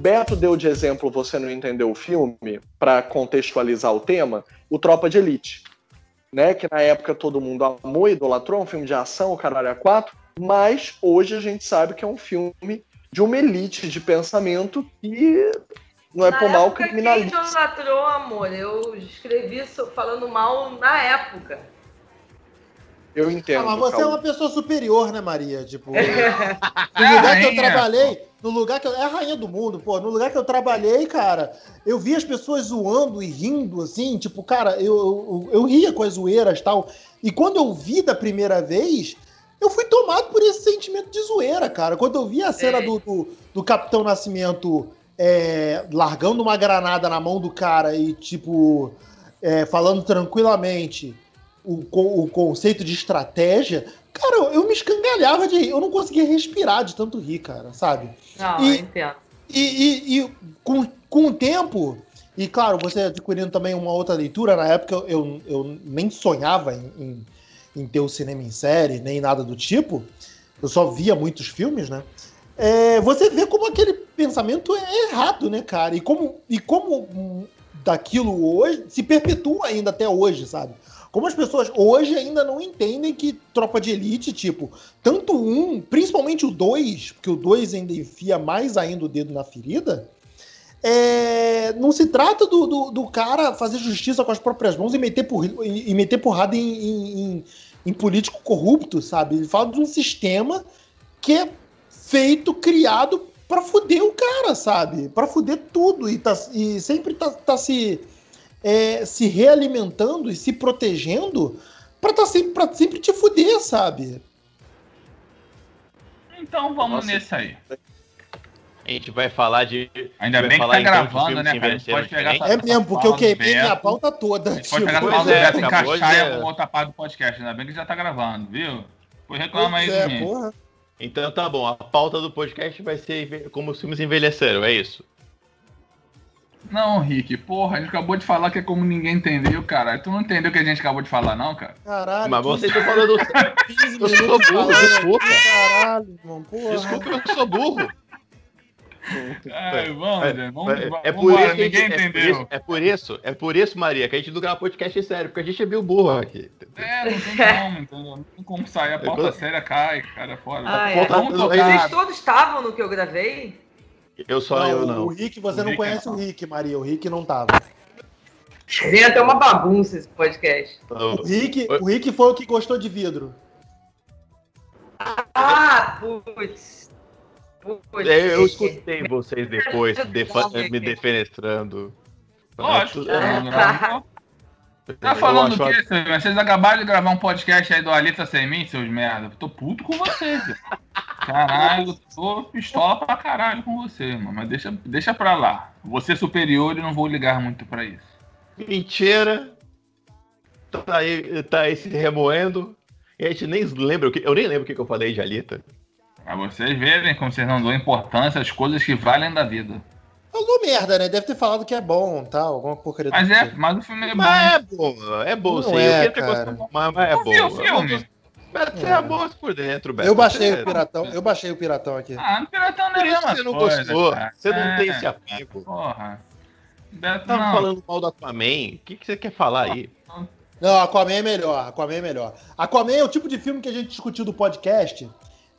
Beto deu de exemplo, você não entendeu o filme, para contextualizar o tema, o Tropa de Elite. Né, que na época todo mundo amou idolatrou, um filme de ação, o caralho a quatro, mas hoje a gente sabe que é um filme de uma elite de pensamento que não é na por mal criminalista. Quem idolatrou, amor? Eu escrevi isso falando mal na época. Eu entendo. Ah, mas você é uma pessoa superior, né, Maria? Tipo, no lugar que eu trabalhei, no lugar que eu. É a rainha do mundo, pô. No lugar que eu trabalhei, cara, eu vi as pessoas zoando e rindo, assim, tipo, cara, eu, eu, eu ria com as zoeiras e tal. E quando eu vi da primeira vez, eu fui tomado por esse sentimento de zoeira, cara. Quando eu vi a cena É. do, do, do Capitão Nascimento é, largando uma granada na mão do cara e, tipo, é, falando tranquilamente o, o conceito de estratégia, cara, eu, me escangalhava de rir. Eu não conseguia respirar de tanto rir, cara, sabe? Não, E- entendo. E, e- e com, com o tempo, e claro, você adquirindo também uma outra leitura, na época eu, eu, eu nem sonhava em, em, em ter o cinema em série, nem nada do tipo. Eu só via muitos filmes, né? É, você vê como aquele pensamento é errado, né, cara? E como, e como daquilo hoje se perpetua ainda até hoje, sabe? Como as pessoas hoje ainda não entendem que Tropa de Elite, tipo, tanto um, principalmente o dois, porque o dois ainda enfia mais ainda o dedo na ferida, é, não se trata do, do, do cara fazer justiça com as próprias mãos e meter, por, e, e meter porrada em, em, em- político corrupto, sabe? Ele fala de um sistema que é feito, criado pra fuder o cara, sabe? Pra fuder tudo e, tá, e sempre tá, tá se, é, se realimentando e se protegendo pra, tá sempre, pra sempre te fuder, sabe? Então vamos Nossa. nesse aí. A gente vai falar de. Ainda bem que tá então, gravando, né, cara? A gente pode pegar É essa mesmo, porque eu queimei minha pauta toda. A gente tipo, pode pegar fala do é, Beto e encaixar em alguma outra parte do podcast. Ainda bem que já tá gravando, viu? Depois reclama aí Pois de é, mim. porra. Então tá bom, a pauta do podcast vai ser como os filmes envelheceram, é isso? Não, Rick, porra, a gente acabou de falar que é como ninguém entendeu, cara. Tu não entendeu o que a gente acabou de falar, não, cara? Caralho. Mas 15 vocês estão falando. 15 Eu sou burro, falando desculpa. Caralho, irmão, porra. Desculpa, eu sou burro. Ai, vamos, É, vamos, é, vamos é por isso que ninguém gente, é por entendeu. isso, é por isso, é por isso, Maria, que a gente não grava podcast sério, porque a gente é meio burro aqui. É, não tem como, entendeu? Não tem como sair, a pauta quando- séria cai, cara, fora. Ah, é. Vamos Voltando- tocar. Vocês todos estavam no que eu gravei? Eu só Não, eu O não. Rick, você O não Rick conhece não. o Rick, Maria. O Rick não tava. Vem até uma bagunça esse podcast. O Rick, o Rick foi o que gostou de vidro. Ah, putz. Putz. É, Eu escutei vocês depois defa- me defenestrando. Lógico. Ah. Tá falando Eu o acho- quê, Silvio? Vocês acabaram de gravar um podcast aí do Alita Sem Mim, seus merda. Tô puto com vocês. Caralho, tô pistola pra caralho com você, mano. Mas deixa, deixa pra lá. Vou ser superior e não vou ligar muito pra isso. Mentira. Tá aí, tá aí se remoendo. E a gente nem lembra o que. Eu nem lembro o que que eu falei de Alita. Pra vocês verem como vocês não dão importância às coisas que valem da vida. Falou merda, né? Deve ter falado que é bom, tal, alguma porcaria. Mas é, tipo. mas o filme é bom. Mas é bom, é bom Não sim. é, eu queria ter cara. gostado, mas, mas é bom. o filme? Beto, você É. é bom por dentro, Beto. Eu baixei Você- o piratão, eu baixei o piratão aqui. Ah, no Piratão não é que você não coisa, gostou. cara. Você não É, tem esse apego. Porra. Beto, Tava não. falando mal do Aquaman. O que, que você quer falar aí? Não, Aquaman é melhor, Aquaman é melhor. Aquaman é o tipo de filme que a gente discutiu do podcast.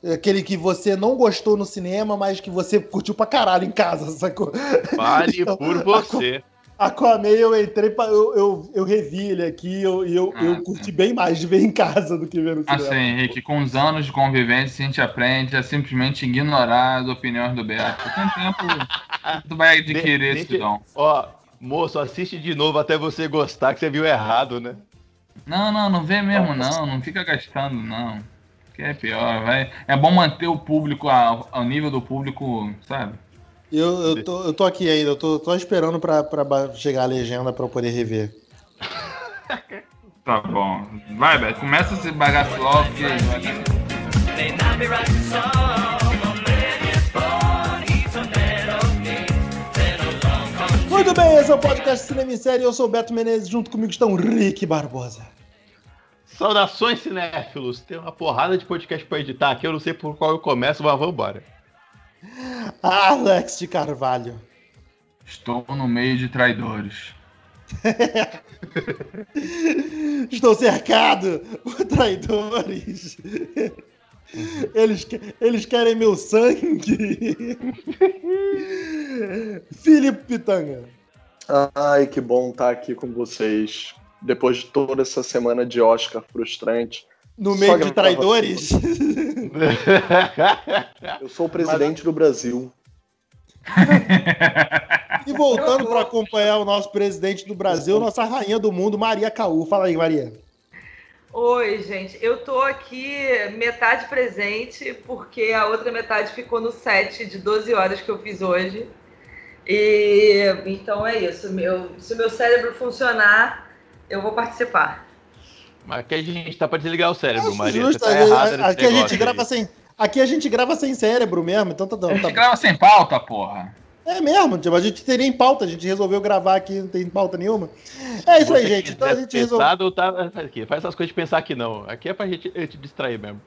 é Aquele que você não gostou no cinema, mas que você curtiu pra caralho em casa, sacou? Fale Então, por você. Aquaman eu entrei pra. Eu, eu, eu revi ele aqui eu, e eu, Ah, eu curti bem mais de ver em casa do que ver no cinema. Assim, Henrique, com os anos de convivência, a gente aprende a simplesmente ignorar as opiniões do Beto. Com o tempo, tu vai adquirir De- esse deixa- dom. Ó, moço, assiste de novo até você gostar, que você viu errado, né? Não, não, não vê mesmo, não. Não fica gastando, não. Que é pior, vai. É bom manter o público ao, ao nível do público, sabe? Eu, eu, tô, eu tô aqui ainda, eu tô, tô esperando pra, pra chegar a legenda pra eu poder rever. Tá bom. Vai, Beto, começa esse bagaço logo que. Muito bem, esse é o podcast Cinema em Série. Eu sou o Beto Menezes, junto comigo está o Rick Barbosa. Saudações, cinéfilos. Tem uma porrada de podcast pra editar aqui. Eu não sei por qual eu começo, mas vambora. Alex de Carvalho. Estou no meio de traidores. Estou cercado por traidores. Eles, eles querem meu sangue. Felipe Pitanga. Ai, que bom estar aqui com vocês. Depois de toda essa semana de Oscar frustrante. No meio de traidores. Eu sou o presidente do Brasil. E voltando para acompanhar o nosso presidente do Brasil, nossa rainha do mundo, Maria Caú. Fala aí, Maria. Oi, gente. Eu tô aqui metade presente, porque a outra metade ficou no set de 12 horas que eu fiz hoje. E então é isso. Meu, se o meu cérebro funcionar, eu vou participar. Mas aqui a gente tá pra desligar o cérebro, Acho Maria. justo, tá a- nesse aqui a gente grava aí. sem. Aqui a gente grava sem cérebro mesmo, então tá, A tá, gente tá grava sem pauta, porra. É mesmo, tipo, a gente teria em pauta, a gente resolveu gravar aqui, não tem pauta nenhuma. É isso aí, Você gente. Então a gente resolveu. pensado, tá, faz aqui, faz essas coisas de pensar aqui não. Aqui é pra gente te distrair mesmo.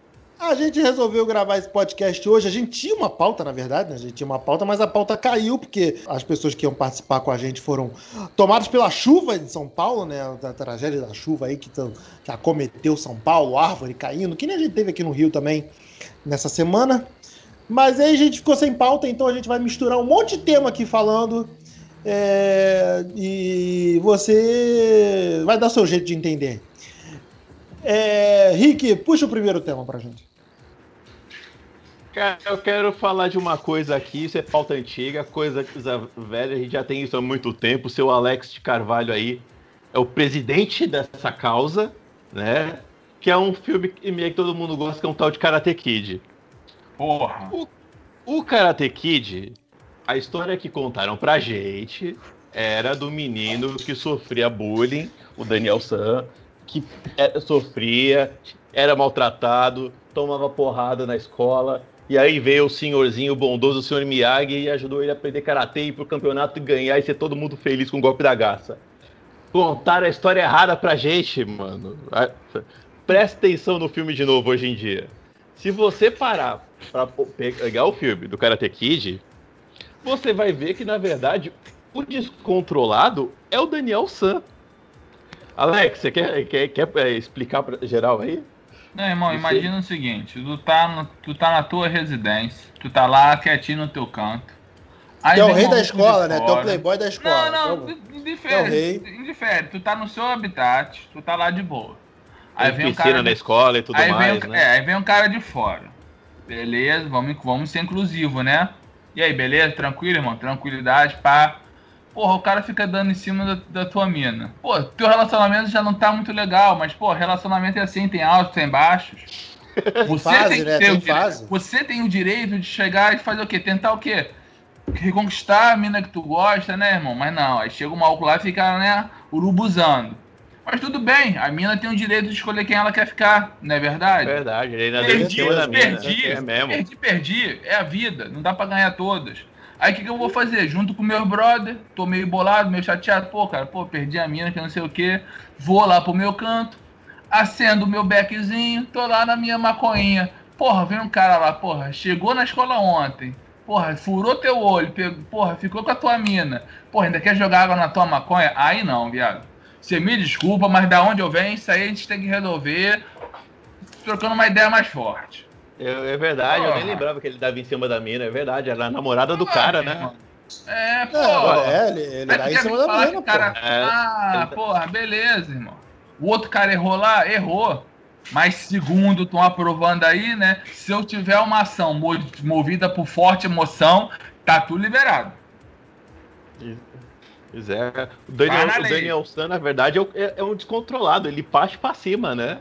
A gente resolveu gravar esse podcast hoje. A gente tinha uma pauta, na verdade, né? A gente tinha uma pauta, mas a pauta caiu porque as pessoas que iam participar com a gente foram tomadas pela chuva de São Paulo, né? A tragédia da chuva aí que, que acometeu São Paulo, árvore caindo, que nem a gente teve aqui no Rio também nessa semana. Mas aí a gente ficou sem pauta, então a gente vai misturar um monte de tema aqui falando. é, e você vai dar seu jeito de entender. É, Rick, puxa o primeiro tema pra gente. Cara, eu quero falar de uma coisa aqui, isso é pauta antiga, coisa velha, a gente já tem isso há muito tempo. O seu Alex de Carvalho aí é o presidente dessa causa, né? Que é um filme que meio que todo mundo gosta, que é um tal de Karate Kid. Porra. O Karate Kid, a história que contaram pra gente era do menino que sofria bullying, o Daniel San, que é- sofria, era maltratado, tomava porrada na escola. E aí veio o senhorzinho bondoso, o senhor Miyagi, e ajudou ele a aprender karatê, ir pro campeonato e ganhar e ser todo mundo feliz com o golpe da garça. Contaram a história errada pra gente, mano. Presta atenção no filme de novo hoje em dia. Se você parar pra pegar o filme do Karate Kid, você vai ver que, na verdade, o descontrolado é o Daniel San. Alex, você quer, quer, quer é, explicar pra geral aí? Não, irmão, imagina o seguinte, tu tá, no- tu tá na tua residência, tu tá lá quietinho no teu canto. Aí Tu é o rei um da escola, né? Tu é o playboy da escola. Não, Então, não, indifere, É o rei. indifere. Tu tá no seu habitat, tu tá lá de boa. Aí Tem vem um piscina cara na de escola e tudo aí mais, vem, o- né? É, aí vem um cara de fora. Beleza, vamos, vamos ser inclusivo, né? E aí, beleza? Tranquilo, irmão? Tranquilidade, pá. Porra, o cara fica dando em cima da, da tua mina. Pô, teu relacionamento já não tá muito legal, mas, pô, relacionamento é assim, tem altos, tem baixos. Você Fase, tem, né? Tem o dire- fase. Você tem o direito de chegar e fazer o quê? Tentar o quê? Reconquistar a mina que tu gosta, né, irmão? Mas não, aí chega o maluco lá e fica, né, urubuzando. Mas tudo bem, a mina tem o direito de escolher quem ela quer ficar, não é É verdade? verdade, ele ainda Perdi, mina. perdi, É mesmo. perdi, perdi. É a vida, não dá pra ganhar todas. Aí o que, que eu vou fazer? Junto com meu brother, tô meio bolado, meio chateado. Pô, cara, pô, perdi a mina, que não sei o quê. Vou lá pro meu canto, acendo o meu beckzinho, tô lá na minha maconhinha. Porra, vem um cara lá, porra, chegou na escola ontem. Porra, furou teu olho, pegou, porra, ficou com a tua mina. Porra, ainda quer jogar água na tua maconha? Aí não, viado. Você me desculpa, mas da onde eu venho, isso aí a gente tem que resolver trocando uma ideia mais forte. É, é verdade, eu nem Porra. lembrava que ele dava em cima da mina, é verdade, era a namorada do Ah, cara, né? irmão. É, pô. É, ele, ele dá em cima da mina, pô. É, ah, porra, beleza, irmão. O outro cara errou lá? Errou. Mas segundo, estão aprovando aí, né? Se eu tiver uma ação mo- movida por forte emoção, tá tudo liberado. Pois é. O Daniel, na o. Daniel San, na verdade, é, o- é- é um descontrolado, ele parte pra cima, né?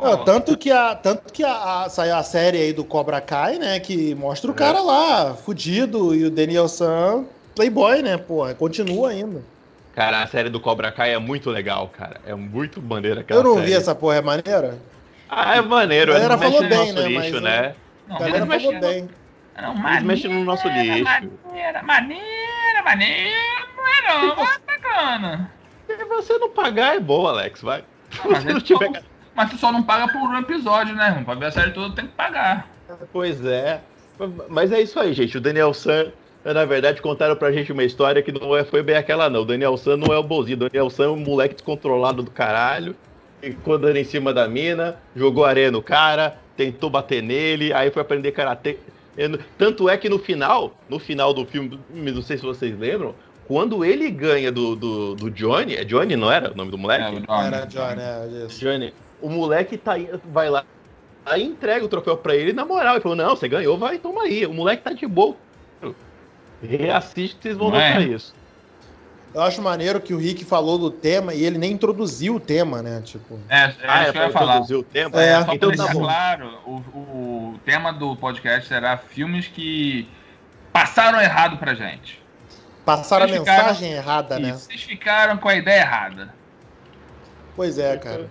Não, tanto que, a, tanto que a, a- saiu a série aí do Cobra Kai, né? Que mostra o cara lá, fudido, e o Daniel San, playboy, né? Pô, continua ainda. Cara, a série do Cobra Kai é muito legal, cara. É muito maneira aquela Eu não série. vi essa porra, é maneira? Ah, é maneiro. A galera mexem falou no bem, nosso né, lixo, mas, né? Não, A galera falou bem. Não, Eles maneira, mexem no nosso lixo. Maneira, maneira, maneira. Não é não, bacana. Se você não pagar, é bom, Alex, vai. Se mas você é não tiver... só- Mas tu só não paga por um episódio, né, irmão? Pra ver a série toda tem que pagar. Pois é. Mas é isso aí, gente. O Daniel San, na verdade, contaram pra gente uma história que não é, foi bem aquela, não. O Daniel San não é o bonzinho. O Daniel San é um moleque descontrolado do caralho. Ficou dando em cima da mina, jogou areia no cara, tentou bater nele, aí foi aprender karatê. Tanto é que no final, no final do filme, não sei se vocês lembram, quando ele ganha do, do, do Johnny, é Johnny, não era o nome do moleque? É, Johnny, era Johnny, é isso. Johnny, o moleque tá, vai lá, aí entrega o troféu pra ele na moral. Ele falou: Não, você ganhou, vai, toma aí. O moleque tá de boa. Reassiste que vocês vão notar é. isso. Eu acho maneiro que o Rick falou do tema e ele nem introduziu o tema, né? Tipo... É, é ah, isso que eu ia falar. O tema? É, só então tá claro, o, o tema do podcast será filmes que passaram errado pra gente. Passaram vocês a mensagem ficaram, errada, né? Vocês ficaram com a ideia errada. Pois é, cara.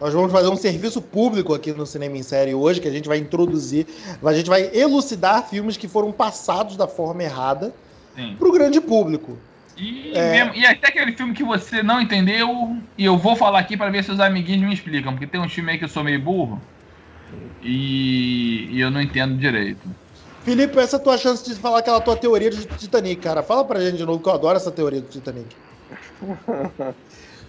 Nós vamos fazer um serviço público aqui no Cinema em Série hoje, que a gente vai introduzir, a gente vai elucidar filmes que foram passados da forma errada para o grande público. E, é... mesmo, e até aquele filme que você não entendeu, e eu vou falar aqui para ver se os amiguinhos me explicam, porque tem um filme aí que eu sou meio burro e, e eu não entendo direito. Felipe, essa é a tua chance de falar aquela tua teoria do Titanic, cara. Fala pra gente de novo, que eu adoro essa teoria do Titanic.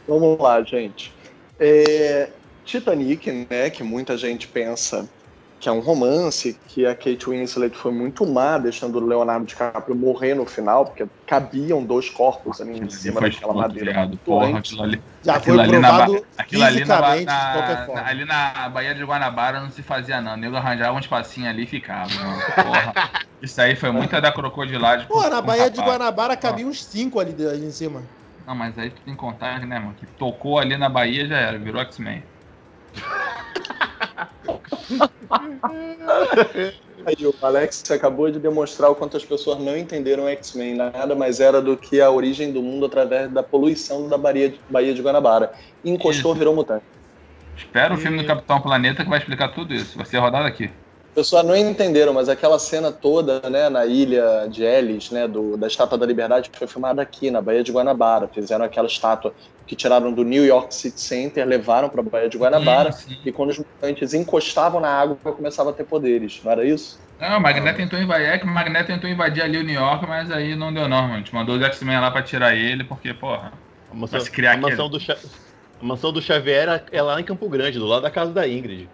Vamos lá, gente. É, Titanic, né, que muita gente pensa que é um romance, que a Kate Winslet foi muito má, deixando o Leonardo DiCaprio morrer no final, porque cabiam dois corpos ali em cima daquela madeira. Porra, aquilo ali, Já aquilo foi provado na, aquilo ali na, na, ali na Baía de Guanabara não se fazia não. O nego arranjava um espacinho ali e ficava. Porra, isso aí foi muita da crocodilagem. Pô, na Baía de Guanabara cabia uns cinco ali, ali em cima. Não, mas aí tu tem que contar, né, mano? Que tocou ali na Bahia já era, virou X-Men. Aí, o Alex acabou de demonstrar o quanto as pessoas não entenderam X-Men. Nada mais era do que a origem do mundo através da poluição da Baía de, Baía de Guanabara. Encostou, isso. virou mutante. Espera o filme do Capitão Planeta que vai explicar tudo isso. Vai ser rodado aqui pessoas não entenderam, mas aquela cena toda, né, na ilha de Ellis, né, do, da Estátua da Liberdade, foi filmada aqui, na Baía de Guanabara. Fizeram aquela estátua que tiraram do New York City Center, levaram para a Baía de Guanabara, sim, sim. e quando os mutantes encostavam na água, começava a ter poderes, não era isso? Não, o Magneto tentou invadir, é o Magneto tentou invadir ali o New York, mas aí não deu não, mano. A gente mandou os X-Men lá para tirar ele, porque, porra, a mansão, se criar a mansão, do a mansão do Xavier é lá em Campo Grande, do lado da casa da Ingrid.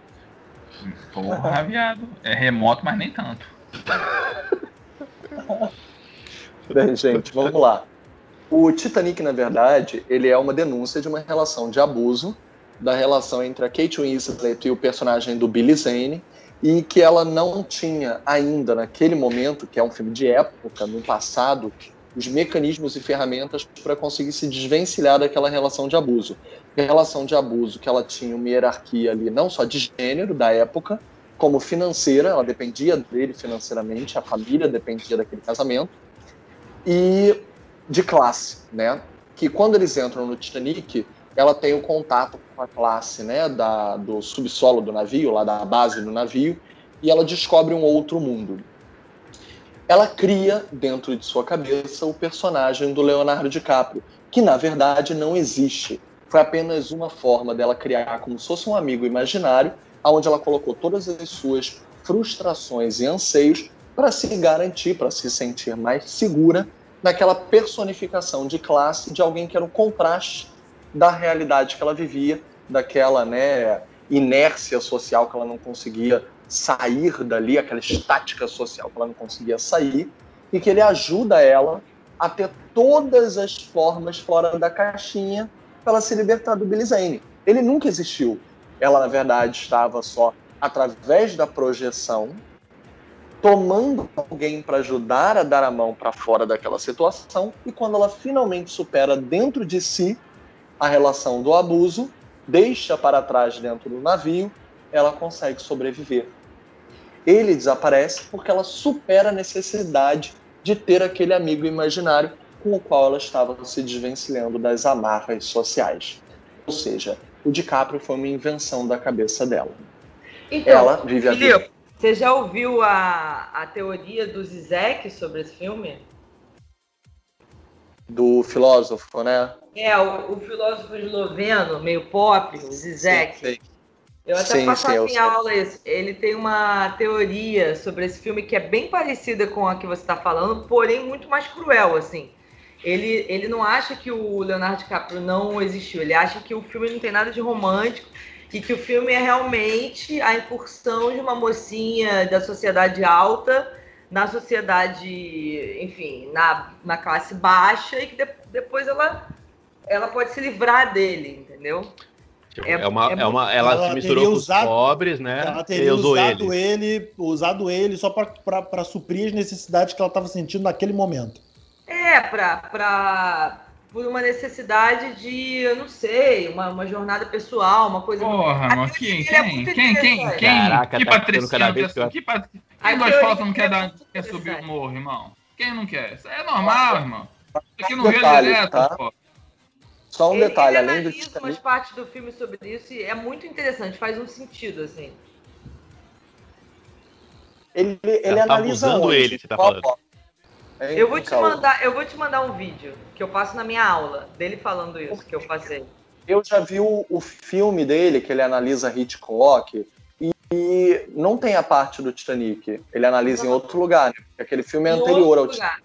Porra, viado. É remoto, mas nem tanto. Bem, gente, vamos lá. O Titanic, na verdade, ele é uma denúncia de uma relação de abuso, da relação entre a Kate Winslet e o personagem do Billy Zane, e que ela não tinha ainda, naquele momento, que é um filme de época, no passado, os mecanismos e ferramentas para conseguir se desvencilhar daquela relação de abuso. Relação de abuso que ela tinha uma hierarquia ali, não só de gênero da época, como financeira, ela dependia dele financeiramente, a família dependia daquele casamento, e de classe, né? Que quando eles entram no Titanic, ela tem o contato com a classe, né, da, do subsolo do navio, lá da base do navio, e ela descobre um outro mundo ela cria dentro de sua cabeça o personagem do Leonardo DiCaprio, que na verdade não existe. Foi apenas uma forma dela criar como se fosse um amigo imaginário, onde ela colocou todas as suas frustrações e anseios para se garantir, para se sentir mais segura naquela personificação de classe de alguém que era o contraste da realidade que ela vivia, daquela né, inércia social que ela não conseguia sair dali, aquela estática social que ela não conseguia sair, e que ele ajuda ela a ter todas as formas fora da caixinha para ela se libertar do Billy Zane. Ele nunca existiu. Ela, na verdade, estava só através da projeção, tomando alguém para ajudar a dar a mão para fora daquela situação, e quando ela finalmente supera dentro de si a relação do abuso, deixa para trás dentro do navio ela consegue sobreviver. Ele desaparece porque ela supera a necessidade de ter aquele amigo imaginário com o qual ela estava se desvencilhando das amarras sociais. Ou seja, o DiCaprio foi uma invenção da cabeça dela. Então, ela vive a vida. Você já ouviu a, a teoria do Zizek sobre esse filme? Do filósofo, né? É, o, o filósofo esloveno, meio pop, o Zizek. Sim, sim. Eu até Sim, passava sim, eu em sei. aula isso. Ele tem uma teoria sobre esse filme que é bem parecida com a que você está falando, porém muito mais cruel, assim. Ele, ele não acha que o Leonardo DiCaprio não existiu, ele acha que o filme não tem nada de romântico e que o filme é realmente a incursão de uma mocinha da sociedade alta na sociedade, enfim, na, na classe baixa e que de- depois ela, ela pode se livrar dele, entendeu? Tipo, É- é, uma, é é uma, ela, Ela se misturou com os usado- pobres, né? Ela teria usou usado ele. ele. usado ele só para suprir as necessidades que ela estava sentindo naquele momento. É, pra, pra, por uma necessidade de, eu não sei, uma, uma jornada pessoal, uma coisa. Porra, A mano, quem, é quem, muito quem, quem, interessante. quem, Caraca, que tá patriciano quer, pior. que, pat- A quem das teoria fotos não quer, é dar, muito quer subir o morro, irmão? Quem não quer? Isso é normal, irmão. Isso aqui no Rio é Detalhe, direto, tá? pô. Só um ele, detalhe, ele além do analisa Titanic, umas partes do filme sobre isso e é muito interessante, faz um sentido, assim. ele, ele tá analisa abusando onde? ele, você tá Qual falando. foto? Hein, Eu vou te mandar, eu vou te mandar um vídeo que eu passo na minha aula dele falando isso que eu passei. Eu já vi o, o filme dele, que ele analisa Hitchcock, e, e não tem a parte do Titanic. Ele analisa em outro lugar, né? Porque aquele filme é Em anterior ao Titanic.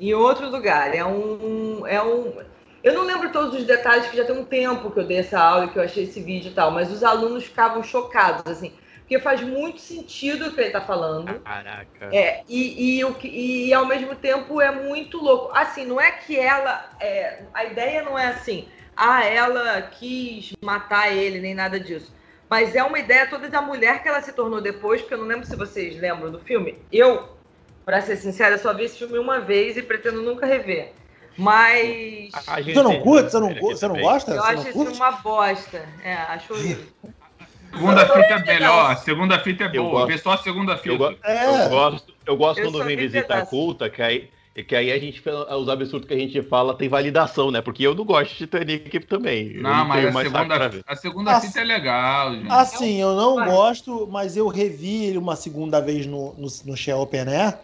Em outro lugar. É um, é um. Eu não lembro todos os detalhes, que já tem um tempo que eu dei essa aula e que eu achei esse vídeo e tal, mas os alunos ficavam chocados, assim, porque faz muito sentido o que ele está falando. Caraca. É, e, e, o que- e ao mesmo tempo é muito louco. Assim, não é que ela. é, a ideia não é assim, ah, ela quis matar ele, nem nada disso. Mas é uma ideia toda da mulher que ela se tornou depois, porque eu não lembro se vocês lembram do filme. Eu, pra ser sincera, só vi esse filme uma vez e pretendo nunca rever. Mas Você não curte? Você não? Você não gosta? eu acho filme uma bosta. É, acho horrível. Segunda fita é melhor, a segunda fita é Eu boa. gosto. Vê só a segunda Eu, fita. go- É. eu gosto, eu gosto Eu quando vem vi visita pedaço. culta, que aí, que aí a gente os absurdos que a gente fala tem validação, né? Porque eu não gosto de Titanic também. Eu Não, mas a segunda, ver. a segunda fita é legal, gente. Assim, eu não Vai. gosto, mas eu revi ele uma segunda vez no, no, no Shell Open Air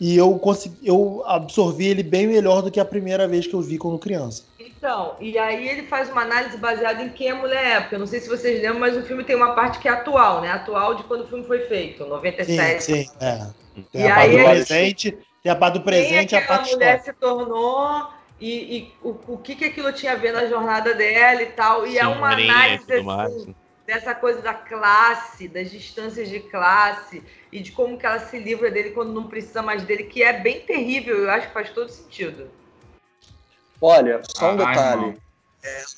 e eu, consegui, eu absorvi ele bem melhor do que a primeira vez que eu vi quando criança. Então, e aí ele faz uma análise baseada em quem a mulher é, porque eu não sei se vocês lembram, mas o filme tem uma parte que é atual, né? Atual de quando o filme foi feito, Sim, 97. sim, é. Tem E a parte do presente, tem a parte do presente e a parte mulher histórica. se tornou e, e o, o que, que aquilo tinha a ver na jornada dela e tal. E é uma análise assim, dessa coisa da classe, das distâncias de classe e de como que ela se livra dele quando não precisa mais dele, que é bem terrível, eu acho que faz todo sentido. Olha, só um Ah, detalhe. irmão.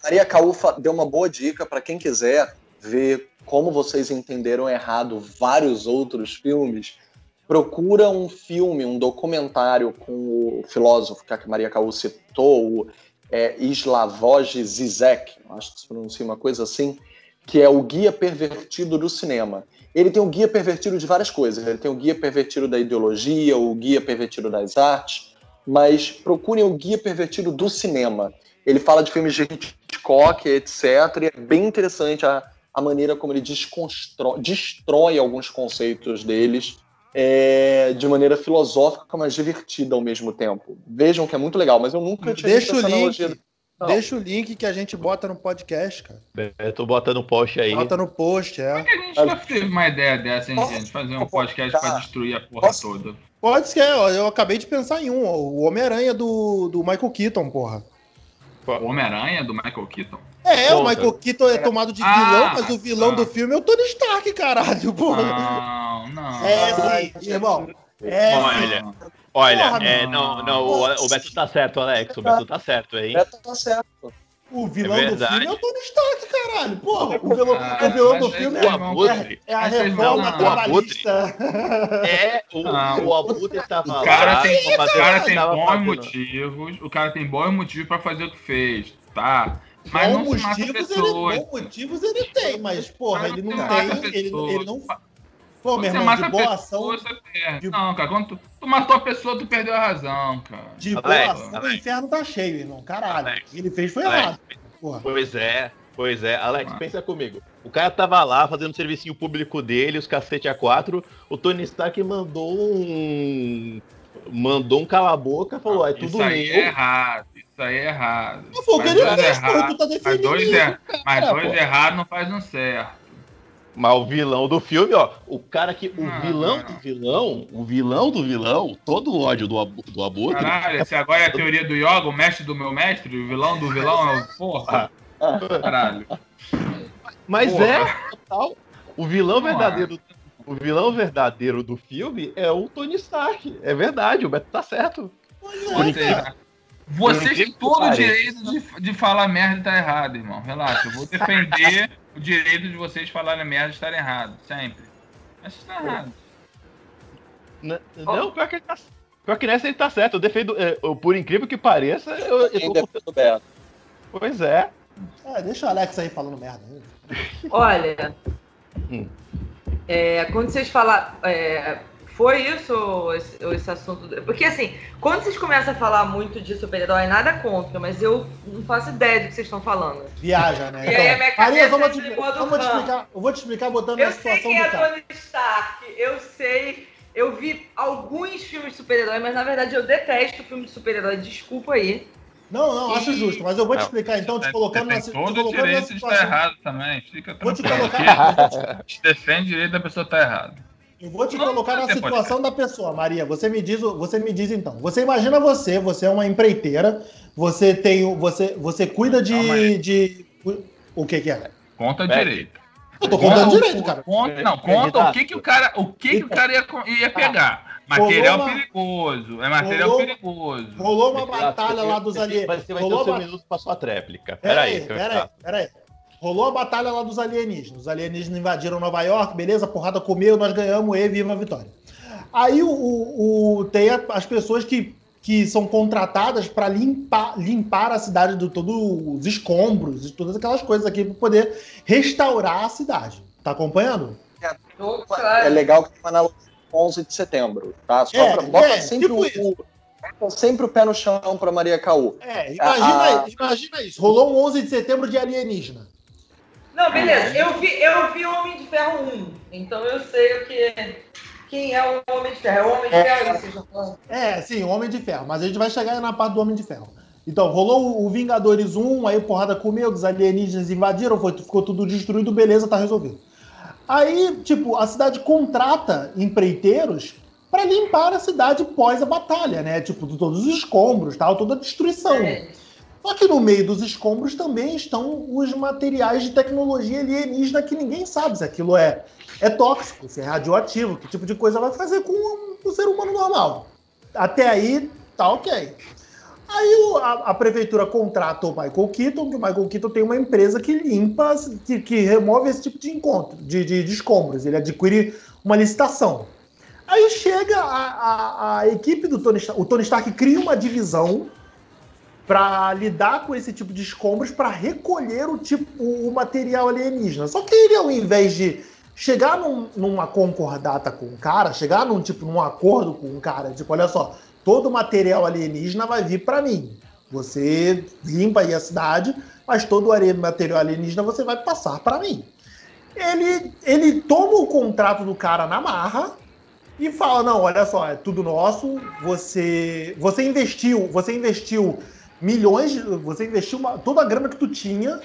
Maria Caúfa deu uma boa dica para quem quiser ver como vocês entenderam errado vários outros filmes. Procura um filme, um documentário com o filósofo que a Maria Caú citou, o é, Slavoj Zizek, acho que se pronuncia uma coisa assim, que é o Guia Pervertido do Cinema. Ele tem o Guia Pervertido de várias coisas. Ele tem o Guia Pervertido da Ideologia, o Guia Pervertido das Artes, mas procurem o Guia Pervertido do Cinema. Ele fala de filmes de Hitchcock, etc. E é bem interessante a, a maneira como ele destrói alguns conceitos deles é, de maneira filosófica, mas divertida ao mesmo tempo. Vejam que é muito legal, mas eu nunca tinha Deixa visto o essa link. analogia. Não. Deixa o link que a gente bota no podcast, cara. Eu tô botando um post aí. Bota no post, é. Por que a gente nunca teve uma ideia dessa, hein, gente? Fazer um podcast pra destruir a porra Posso? toda. Pode ser, eu acabei de pensar em um, ó, o Homem-Aranha do, do Michael Keaton, porra. O Homem-Aranha do Michael Keaton. É, o. Michael Keaton é tomado de Ah, vilão, mas o vilão ah. do filme é o Tony Stark, caralho, porra. Não, não. É sim, irmão. É Olha, sim. Olha, Porra, é, não. não, não, o, o Beto tá certo, Alex. O Beto tá certo, hein? Beto tá certo. O vilão É do filme é o Tony Stark, caralho. Porra, o vilão, Ah, o vilão do aí filme é, vão- Abutre. é a Aí vocês reforma trabalhista. É, o, Não. o Abutre estava O cara lá. tem, o cara tem tava bons fazendo- motivos, o cara tem bons motivos pra fazer o que fez, tá? Mas Bons não motivos, ele, bons motivos ele tem, mas, porra, Mas ele não tem. Ele, ele não. Pô, meu Você irmão, mata de boa ação. você perde. de- Não, cara, quando tu, tu matou a pessoa, tu perdeu a razão, cara. De boa Alex, ação, o Alex. inferno tá cheio, irmão. Caralho. Alex. O que ele fez foi Alex. errado. Porra. Pois é, pois é. Alex, Ah. pensa comigo. O cara tava lá fazendo o servicinho público dele, os cacete a quatro. O Tony Stark mandou um. Mandou um cala-boca, falou: é tudo Isso aí meu. é errado, isso aí é errado. Não foi o que Mas ele dois fez, Tu tá Mas defendendo dois, isso. é, mas dois errados não faz um certo. Mas o vilão do filme, ó, o cara que. O Não, vilão não, não. do vilão, o vilão do vilão, todo o ódio do, do Abutre. Caralho, esse agora é a teoria do yoga, o mestre do meu mestre, o vilão do vilão é o. Porra. Caralho. Mas Porra. é, total. O vilão verdadeiro. O vilão verdadeiro do filme é o Tony Stark. É verdade, o Beto tá certo. Ou vocês têm todo o direito de, de falar merda e tá errado, irmão. Relaxa, eu vou defender o direito de vocês falarem merda e estarem errados, sempre. Mas vocês estão errados. N- Não, pior que, ele tá, pior que nessa ele tá certo. Eu defendo. é, eu- por incrível que pareça, eu, eu tô defende o Beto? Pois é. É, deixa o Alex aí falando merda. Olha, Hum. é, quando vocês falaram. é, foi isso ou esse, esse assunto? Porque assim, quando vocês começam a falar muito de super-herói, nada contra, mas eu não faço ideia do que vocês estão falando. Viaja, né? E aí a minha Maria, cabeça vamos te, entra em modo vamos te explicar. Eu vou te explicar botando Eu sei situação quem do é cara. Tony Stark, eu sei. Eu vi alguns filmes de super-herói, mas na verdade eu detesto filme de super-herói. Desculpa aí. Não, não, acho E- justo, mas eu vou te explicar então, te colocando na, te todo direito de estar situação. errado também. Fica Vou te tranquilo. colocar, Aqui, defende o direito da pessoa estar errada. Eu vou te Não, colocar não na situação da pessoa, Maria. Você me diz, o- você me diz então. Você imagina você, você é uma empreiteira, você tem, o- você, você cuida Calma aí. de, de o que que é? Conta É. direito. Eu tô contando Conta- direito, cara. Conta, não, conta o que, que o cara, o que, que o cara ia, ia pegar. Material uma- perigoso. É material Rolou- perigoso. Rolou uma batalha lá dos. Vai, você vai ter Rolou o seu uma- minuto pra sua tréplica. Pera Peraí. aí, Rolou a batalha lá dos alienígenas. Os alienígenas invadiram Nova York, beleza? Porrada comeu, nós ganhamos, e viva a vitória. Aí o, o- o- tem as pessoas que, que são contratadas para limpar, limpar a cidade de todos os escombros e todas aquelas coisas aqui para poder restaurar a cidade. Tá acompanhando? Tô, É claro. legal que tem uma analogia com 11 de setembro, tá? Só É, pra, bota é, sempre, tipo o, isso. sempre o pé no chão pra Maria Caú. É, imagina, Ah. imagina isso. Rolou um 11 de setembro de alienígena. Não, beleza. Eu vi, eu vi Homem de Ferro 1, então eu sei o que. Quem é o Homem de Ferro? É o Homem de É. Ferro vocês estão falando? É, sim, Homem de Ferro. Mas a gente vai chegar na parte do Homem de Ferro. Então, rolou o- Vingadores 1, aí porrada comeu, os alienígenas invadiram, foi, ficou tudo destruído, beleza, tá resolvido. Aí, tipo, a cidade contrata empreiteiros para limpar a cidade pós a batalha, né? Tipo, de todos os escombros, tal, toda a destruição. É. Só que no meio dos escombros também estão os materiais de tecnologia alienígena que ninguém sabe se aquilo é, é tóxico, se é radioativo, que tipo de coisa vai fazer com o, o ser humano normal. Até aí, tá ok. Aí a, a prefeitura contrata o Michael Keaton, que o Michael Keaton tem uma empresa que limpa, que, que remove esse tipo de encontro, de, de, de escombros. Ele adquire uma licitação. Aí chega a, a, a equipe do Tony Stark. O Tony Stark cria uma divisão para lidar com esse tipo de escombros para recolher o tipo o material alienígena. Só que ele, ao invés de chegar num- numa concordata com o cara, chegar num tipo num acordo com o cara, tipo, olha só, todo material alienígena vai vir para mim. Você limpa aí a cidade, mas todo o material alienígena você vai passar para mim. Ele, ele toma o contrato do cara na marra e fala: não, olha só, é tudo nosso. Você, você investiu, você investiu milhões, de- você investiu uma- toda a grana que tu tinha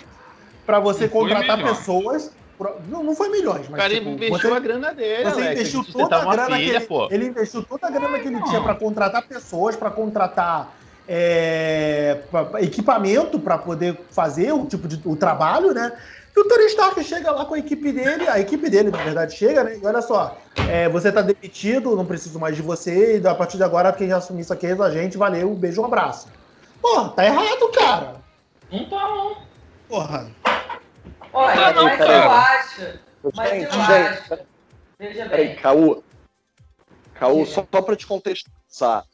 para você contratar milhões. pessoas. pra- não, não foi milhões, O mas cara tipo, investiu você, a grana dele, você Alex. investiu Você toda tá a grana filha, que ele, pô. ele investiu toda a grana que ele Não. tinha para contratar pessoas, para contratar é, pra- equipamento para poder fazer o tipo de o trabalho, né? E o Tony Stark chega lá com a equipe dele, a equipe dele, na verdade, chega, né? E olha só, é, você tá demitido, não preciso mais de você, e a partir de agora quem assumir isso aqui é a gente, valeu, um beijo, um abraço. Porra, tá errado, cara. Não tá, não. Porra. Olha, Não, mas cara. eu acho. Mas Gente, eu gente, acho. Veja Peraí, bem. Caú. Caú, só, só para te contextualizar.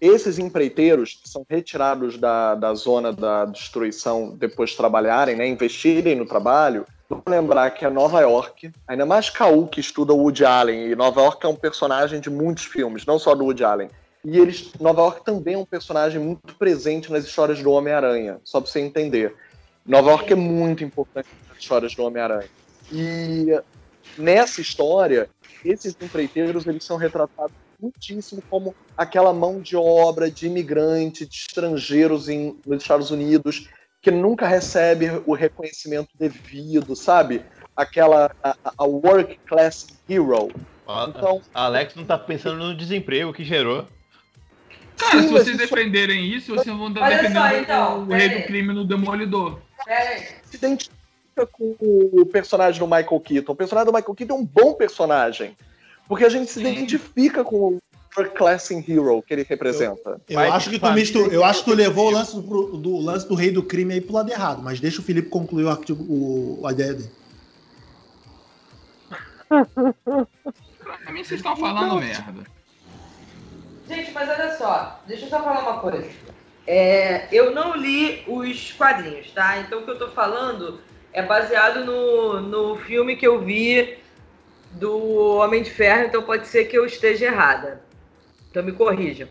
Esses empreiteiros que são retirados da, da zona da destruição depois de trabalharem, né, investirem no trabalho, vamos lembrar que é Nova York, ainda mais Caú, que estuda o Woody Allen, e Nova York é um personagem de muitos filmes, não só do Woody Allen. E eles, Nova York também é um personagem muito presente nas histórias do Homem-Aranha, só para você entender. Nova York é muito importante nas histórias do Homem-Aranha. E nessa história, esses empreiteiros eles são retratados muitíssimo como aquela mão de obra de imigrante, de estrangeiros em, nos Estados Unidos, que nunca recebe o reconhecimento devido, sabe? aquela a, a work class hero. Então, Alex não tá pensando no desemprego que gerou. Cara, Sim, se vocês defenderem isso, vocês vão estar defendendo só, então, o rei do crime no Demolidor. Se identifica com o personagem do Michael Keaton. O personagem do Michael Keaton é um bom personagem. Porque a gente se identifica com o Class Hero que ele representa. Eu, eu acho que tu mistur, eu acho que tu levou o lance do, do, lance do rei do crime aí pro lado errado, mas deixa o Felipe concluir o, artigo, o a ideia dele. pra mim vocês estão falando merda. Gente, mas olha só, deixa eu só falar uma coisa. É, eu não li os quadrinhos, tá? Então o que eu tô falando é baseado no, no filme que eu vi do Homem de Ferro, então pode ser que eu esteja errada. Então me corrijam.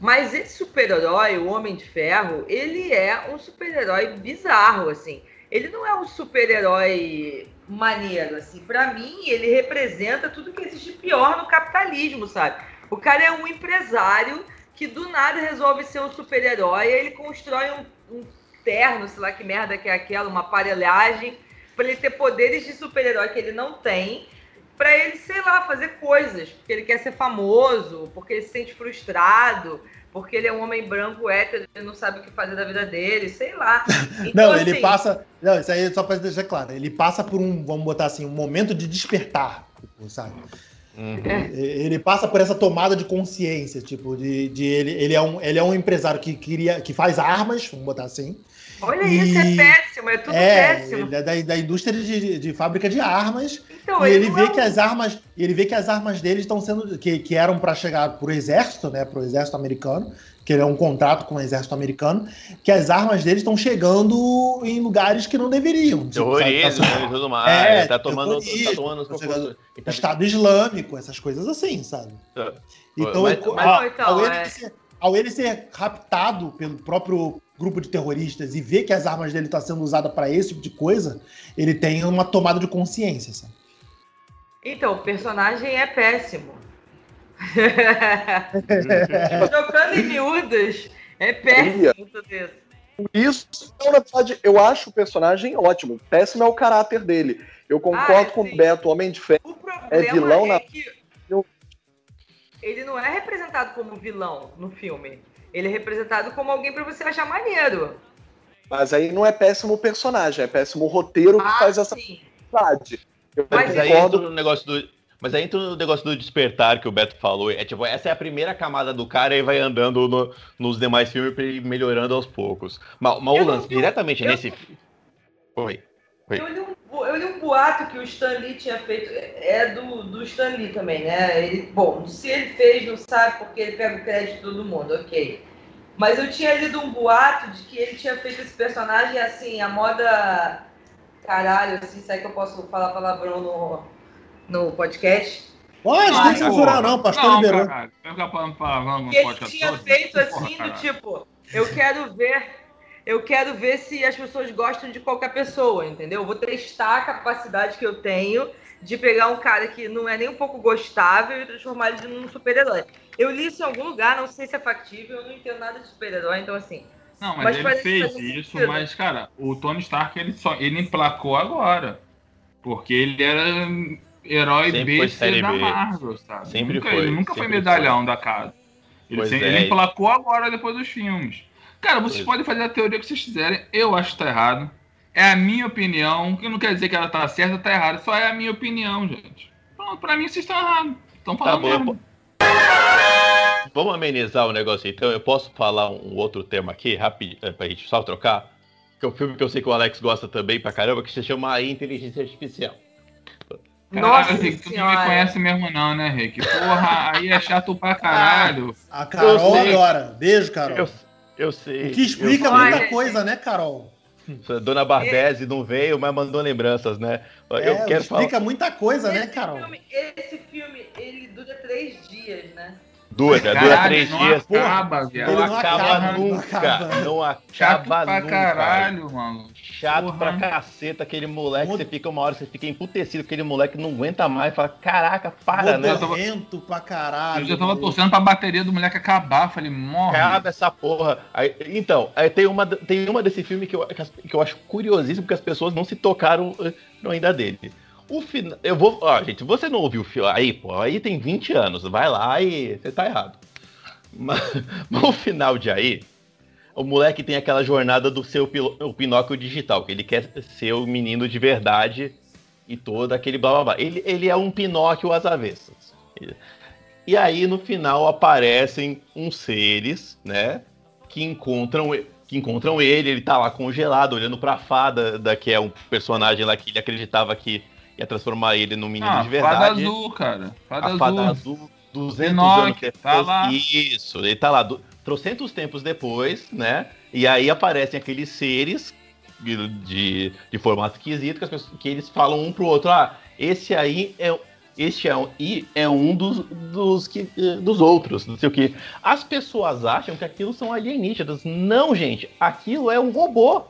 Mas esse super-herói, o Homem de Ferro, ele é um super-herói bizarro, assim. Ele não é um super-herói maneiro, assim. Para mim, ele representa tudo que existe pior no capitalismo, sabe? O cara é um empresário que do nada resolve ser um super-herói, ele constrói um, um, terno, sei lá que merda que é aquela, uma aparelhagem, para ele ter poderes de super-herói que ele não tem, para ele, sei lá, fazer coisas, porque ele quer ser famoso, porque ele se sente frustrado, porque ele é um homem branco hétero, ele não sabe o que fazer da vida dele, sei lá. Então, não, ele assim, passa. Não, isso aí é só para deixar claro. Ele passa por um, vamos botar assim, um momento de despertar, sabe? Uhum. Ele passa por essa tomada de consciência, tipo, de, de ele, ele, é um, ele é um empresário que queria, que faz armas, vamos botar assim. Olha e... isso, é péssimo, é tudo é, péssimo. Ele é da, da indústria de, de fábrica de armas. Então, e ele, ele vê é que as armas, ele vê que as armas dele estão sendo que, que eram para chegar pro exército, né, pro exército americano, que é um contrato com o exército americano, que as armas dele estão chegando em lugares que não deveriam. Tipo, terrorismo tá, e tudo mais. É, tá tomando, tá tomando tá Estado Islâmico, essas coisas assim, sabe? É. Então, mas, mas, ao, então, ao, ele é... ser, ao, ele ser, raptado pelo próprio grupo de terroristas e ver que as armas dele estão tá sendo usadas para esse tipo de coisa, ele tem uma tomada de consciência, sabe? Então, o personagem é péssimo. Trocando em miúdas, é péssimo tudo isso. Por isso, na verdade, eu acho o personagem ótimo. Péssimo é o caráter dele. Eu concordo ah, é, com o Beto, Homem de Ferro. é vilão é na. Ele não é representado como vilão no filme. Ele é representado como alguém para você achar maneiro. Mas aí não é péssimo personagem, é péssimo roteiro que ah, faz essa possibilidade. Eu Mas aí entra no negócio do. Mas aí entra no negócio do despertar que o Beto falou. É tipo, essa é a primeira camada do cara e vai andando no, nos demais filmes pra ir melhorando aos poucos. Mas, mas o lance, diretamente eu, nesse. Oi. Oi. Eu, li um, eu li um boato que o Stan Lee tinha feito. É do, do Stan Lee também, né? Ele, bom, se ele fez, não sabe porque ele pega o crédito de todo mundo, ok. Mas eu tinha lido um boato de que ele tinha feito esse personagem assim, a moda caralho, assim, será que eu posso falar palavrão no, no podcast? Pode, não tem que censurar não, pastor não, liberou. Caralho, palavrão no ele tinha feito assim, do tipo, eu quero ver eu quero ver se as pessoas gostam de qualquer pessoa, entendeu? Eu vou testar a capacidade que eu tenho de pegar um cara que não é nem um pouco gostável e transformar ele num super-herói. Eu li isso em algum lugar, não sei se é factível, eu não entendo nada de super-herói, então assim. Não, mas, mas ele fez isso, sentido. mas, cara, o Tony Stark ele só ele emplacou agora. Porque ele era herói sempre B da Marvel, sabe? Sempre nunca, foi. Ele nunca foi medalhão foi. da casa. Ele, sempre, é. ele emplacou agora depois dos filmes. Cara, vocês pois. podem fazer a teoria que vocês quiserem. Eu acho que tá errado. É a minha opinião, que não quer dizer que ela tá certa ou tá errada. Só é a minha opinião, gente. Pronto, pra mim vocês estão errados. Estão falando tá bom, Vamos amenizar o negócio então. Eu posso falar um outro tema aqui, rápido, é, pra gente só trocar? Que é um filme que eu sei que o Alex gosta também pra caramba, que se chama Inteligência Artificial. Nossa Rick, tu não me conhece mesmo não, né, Rick? Porra, aí é chato pra caralho. A Carol agora. Beijo, Carol. Eu, eu sei. O que explica muita coisa, né, Carol? Dona Bardese não veio, mas mandou lembranças, né? Eu é, quero explica falar... muita coisa, né, esse né, Carol? Filme, esse filme, ele dura três dias, né? Dura, Caralho, dura três não dias. Acaba, não, não acaba, acaba nunca. Não acaba, não acaba Chato pra nunca. caralho, mano. Chato Porra. pra caceta aquele moleque. Você fica uma hora, você fica emputecido, aquele moleque não aguenta mais. Fala, caraca, para, né? Vento pra caralho. Eu já tava torcendo pra bateria do moleque acabar. Falei, morre. Acaba essa porra. Aí, então, aí tem uma, tem uma desse filme que eu, que eu acho curiosíssimo, porque as pessoas não se tocaram eh, ainda dele. O final. Eu vou. Ó, gente, você não ouviu o filme. Aí, pô, aí tem 20 anos. Vai lá e. Você tá errado. Mas, mas o final de aí. O moleque tem aquela jornada do seu o Pinóquio digital, que ele quer ser o menino de verdade e todo aquele blá blá blá. Ele, ele é um Pinóquio às avessas. E aí no final aparecem uns seres, né? Que encontram, que encontram ele, ele tá lá congelado, olhando pra fada, da, que é um personagem lá que ele acreditava que ia transformar ele num menino Ah, de fada verdade. azul, cara. Fada a azul. fada azul, 200 Pinóquio, anos depois. tá lá. Isso, ele tá lá, do, trocentos tempos depois, né? E aí aparecem aqueles seres de, de, formato esquisito que, as pessoas- que eles falam um pro outro, ah, esse aí é este é um, e é um dos, dos, que, dos outros, não sei o que. As pessoas acham que aquilo são alienígenas. Não, gente, aquilo é um robô.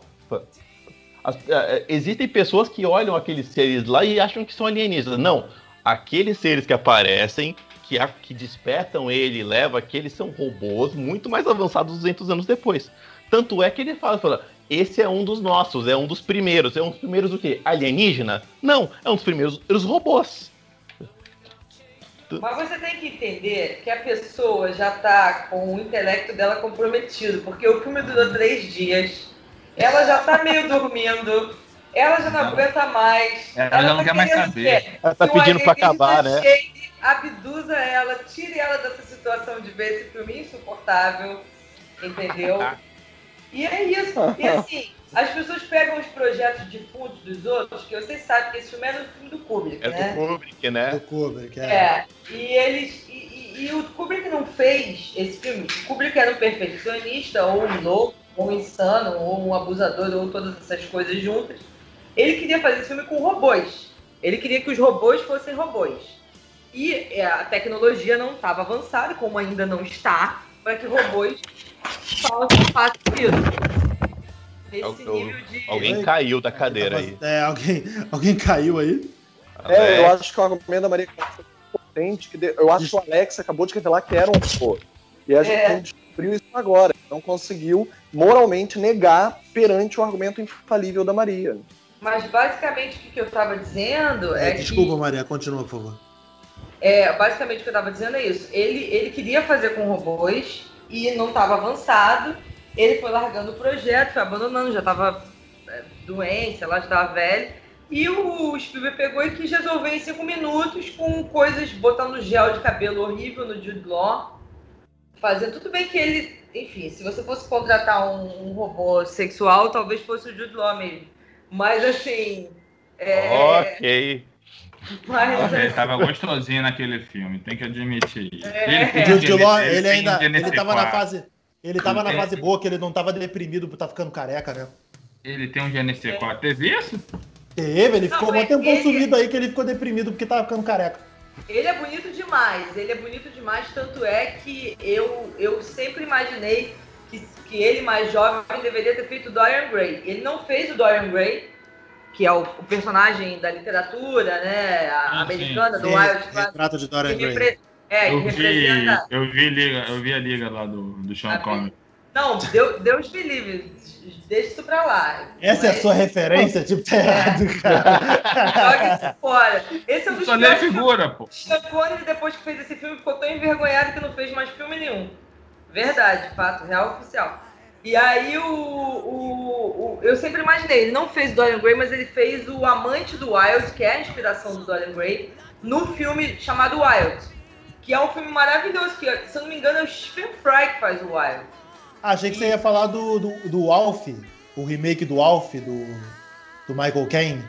As- eh, existem pessoas que olham aqueles seres lá e acham que são alienígenas. Não, aqueles seres que aparecem, que, a- que despertam ele e levam, aqueles são robôs muito mais avançados 200 anos depois. Tanto é que ele fala, fala, esse é um dos nossos, é um dos primeiros. É um dos primeiros o quê? Alienígena? Não, é um dos primeiros os robôs. Mas você tem que entender que a pessoa já tá com o intelecto dela comprometido, porque o filme durou três dias, ela já tá meio dormindo, ela já não aguenta mais. Ela já não tá quer mais saber. que- Ela tá que o pedindo pra alienígena acabar, né? chegue, Abduza ela, tire ela dessa situação de ver esse filme insuportável, entendeu? E é isso. E assim, as pessoas pegam os projetos de fundo dos outros, que vocês sabem que esse filme é no filme do Kubrick, É né? do Kubrick, né? Do Kubrick, é. É, e eles. E, e- e o Kubrick não fez esse filme. O Kubrick era um perfeccionista, ou um louco, ou um insano, ou um abusador, ou todas essas coisas juntas. Ele queria fazer esse filme com robôs. Ele queria que os robôs fossem robôs. E é, a tecnologia não estava avançada, como ainda não está, para que robôs façam isso. Nesse nível de. Alguém caiu da cadeira aí. É, alguém, alguém caiu aí. É, eu acho que o argumento da Maria foi potente. Que de- Eu acho que o Alex acabou de revelar que era um robô. E a É. gente descobriu isso agora. Não conseguiu moralmente negar perante o argumento infalível da Maria. Mas basicamente o que que eu estava dizendo é, É, desculpa, que. Maria, continua, por favor. É, basicamente o que eu estava dizendo é isso. Ele, ele queria fazer com robôs e não estava avançado. Ele foi largando o projeto, foi abandonando, já estava doente, sei lá, já estava velho. E o Spielberg pegou e quis resolver em cinco minutos com coisas, botando gel de cabelo horrível no Jude Law. Fazendo tudo bem que ele, enfim, se você fosse contratar um, um robô sexual, talvez fosse o Jude Law mesmo. Mas assim. É, Ok. Mas, Ele tava gostosinho naquele filme, tem que admitir. É. tem O Jude Law, ele ele ainda. Ele GNC4. tava na fase. Ele tava na Ele- fase boa, que ele não tava deprimido por estar ficando careca, né? Ele tem um GNC4. Teve isso? Teve, ele Não, ficou um tempo ele- sumido aí que ele ficou deprimido porque tava ficando careca. Ele é bonito demais, ele é bonito demais, tanto é que eu, eu sempre imaginei que, que ele, mais jovem, deveria ter feito Dorian Gray. Ele não fez o Dorian Gray, que é o, o personagem da literatura, né, a- Sim, sim. americana, do Wild Retrato de Dorian que Gray. repre- É, que Eu vi, representa. eu vi liga, eu vi a liga lá do, do Sean Ah, Connery. Não, Deus, Deus me livre, deixa isso pra lá. Essa é a Mas- sua referência? Tipo, tá errado, cara. Joga isso fora. Esse é um dos Só lê a figura, pô. Sean Connery, depois que fez esse filme, ficou tão envergonhado que não fez mais filme nenhum. Verdade, fato, real oficial. E aí o, o, o- Eu sempre imaginei, ele não fez Dorian Gray, mas ele fez o Amante do Wild, que é a inspiração do Dorian Gray, no filme chamado Wild. Que é um filme maravilhoso, que, se eu não me engano, é o Stephen Fry que faz o Wild. Achei que você ia falar do, do, do Alf, o remake do Alf, do, do Michael Caine.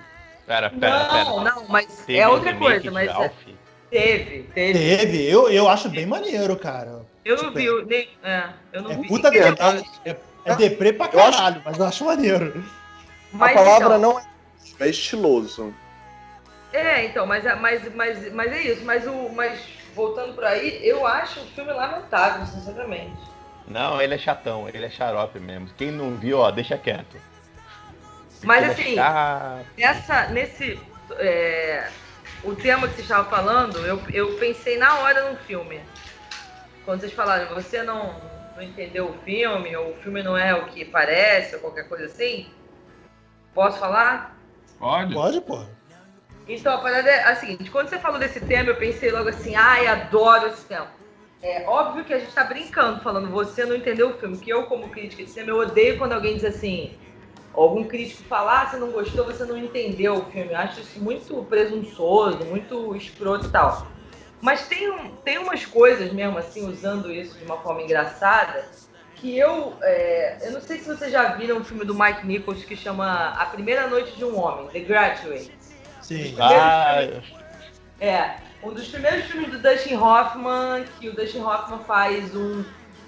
Pera, pera, pera. Não, não, mas Teve é outra coisa, mas é- teve, teve. Teve, eu, eu acho bem maneiro, cara. Eu não vi, eu, nem, é, eu não É vi. puta E- verdade. É, é deprê pra caralho, mas eu acho maneiro. mas, a palavra então, não é, é estiloso. É, então, mas, é- mas, mas, mas é isso. Mas, o, mas voltando por aí, eu acho o filme lamentável, sinceramente. Não, ele é chatão, ele é xarope mesmo. Quem não viu, ó, deixa quieto. Mas é assim. Nessa, nesse. é, o tema que você estava falando, eu, eu pensei na hora no filme. Quando vocês falaram, você não, não entendeu o filme, ou o filme não é o que parece, ou qualquer coisa assim. Posso falar? Pode? Pode, pô. Então, a parada é a seguinte: quando você falou desse tema, eu pensei logo assim, ai, adoro esse tema. É óbvio que a gente tá brincando, falando, você não entendeu o filme, que eu, como crítica de cinema, eu odeio quando alguém diz assim, algum crítico falar, ah, você não gostou, você não entendeu o filme. Eu acho isso muito presunçoso, muito escroto e tal. Mas tem, tem umas coisas mesmo, assim, usando isso de uma forma engraçada, que eu. É, eu não sei se vocês já viram um filme do Mike Nichols que chama A Primeira Noite de um Homem, The Graduate. Sim. Ah, É, um dos primeiros filmes do Dustin Hoffman, que o Dustin Hoffman faz um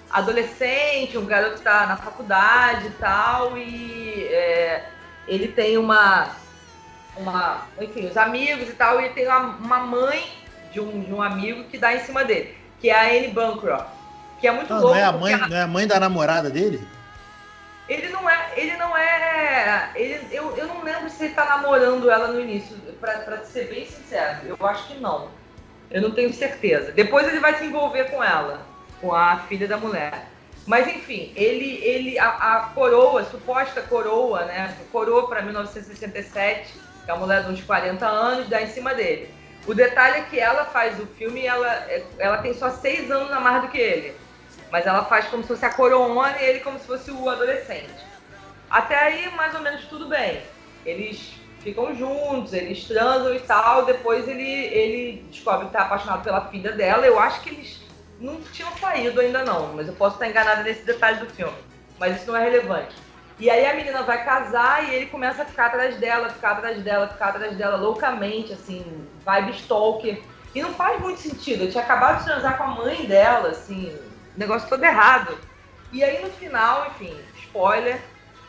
adolescente, um garoto que tá na faculdade e tal, e é, ele tem uma, uma. Enfim, os amigos e tal, e tem uma, uma mãe de um, de um amigo que dá em cima dele, que é a Anne Bancroft. Que é muito Não, louco. não é a mãe, não é a mãe da namorada dele? Ele não é. Ele não é. Ele, eu, eu não lembro se ele tá namorando ela no início. Pra, pra ser bem sincero, eu acho que não. Eu não tenho certeza. Depois ele vai se envolver com ela, com a filha da mulher. Mas enfim, ele, ele a, a coroa, a suposta coroa, né? Coroa para 1967, que é uma mulher de uns 40 anos, dá em cima dele. O detalhe é que ela faz o filme e ela, ela tem só seis anos a mais do que ele. Mas ela faz como se fosse a coroona e ele como se fosse o adolescente. Até aí, mais ou menos, tudo bem. Eles ficam juntos, eles transam e tal. Depois ele, ele descobre que tá apaixonado pela filha dela. Eu acho que eles não tinham saído ainda não, mas eu posso estar enganada nesse detalhe do filme. Mas isso não é relevante. E aí a menina vai casar e ele começa a ficar atrás dela, ficar atrás dela, ficar atrás dela loucamente, assim, vibe stalker. E não faz muito sentido. Eu tinha acabado de transar com a mãe dela, assim, negócio todo errado. E aí no final, enfim, spoiler,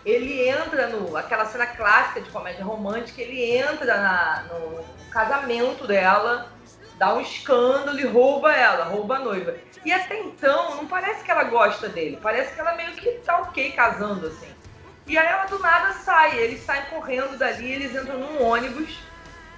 ele entra no. aquela cena clássica de comédia romântica, ele entra na, no casamento dela, dá um escândalo e rouba ela, rouba a noiva. E até então, não parece que ela gosta dele, parece que ela meio que tá ok casando, assim. E aí ela do nada sai, eles saem correndo dali, eles entram num ônibus.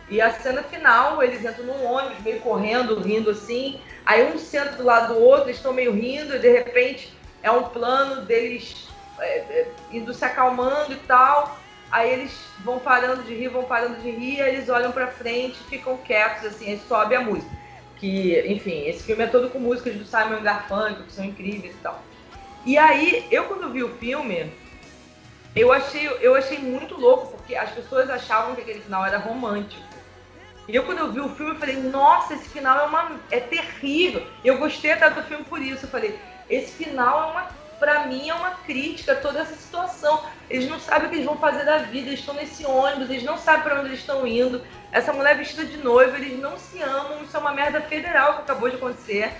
E a cena final, eles entram num ônibus, meio correndo, rindo assim. Aí um senta do lado do outro, eles estão meio rindo, e de repente é um plano deles é, é, indo se acalmando e tal. Aí eles vão parando de rir, vão parando de rir, aí eles olham pra frente, ficam quietos, assim, aí sobe a música. Que, enfim, esse filme é todo com músicas do Simon Garfunkel, que são incríveis e tal. E aí, eu quando vi o filme, eu achei, eu achei muito louco, porque as pessoas achavam que aquele final era romântico. E eu, quando eu vi o filme, eu falei, nossa, esse final é, uma, é terrível. Eu gostei até do filme por isso. Eu falei, esse final é uma, pra mim, é uma crítica a toda essa situação. Eles não sabem o que eles vão fazer da vida, eles estão nesse ônibus, eles não sabem para onde eles estão indo. Essa mulher vestida de noiva, eles não se amam, isso é uma merda federal que acabou de acontecer.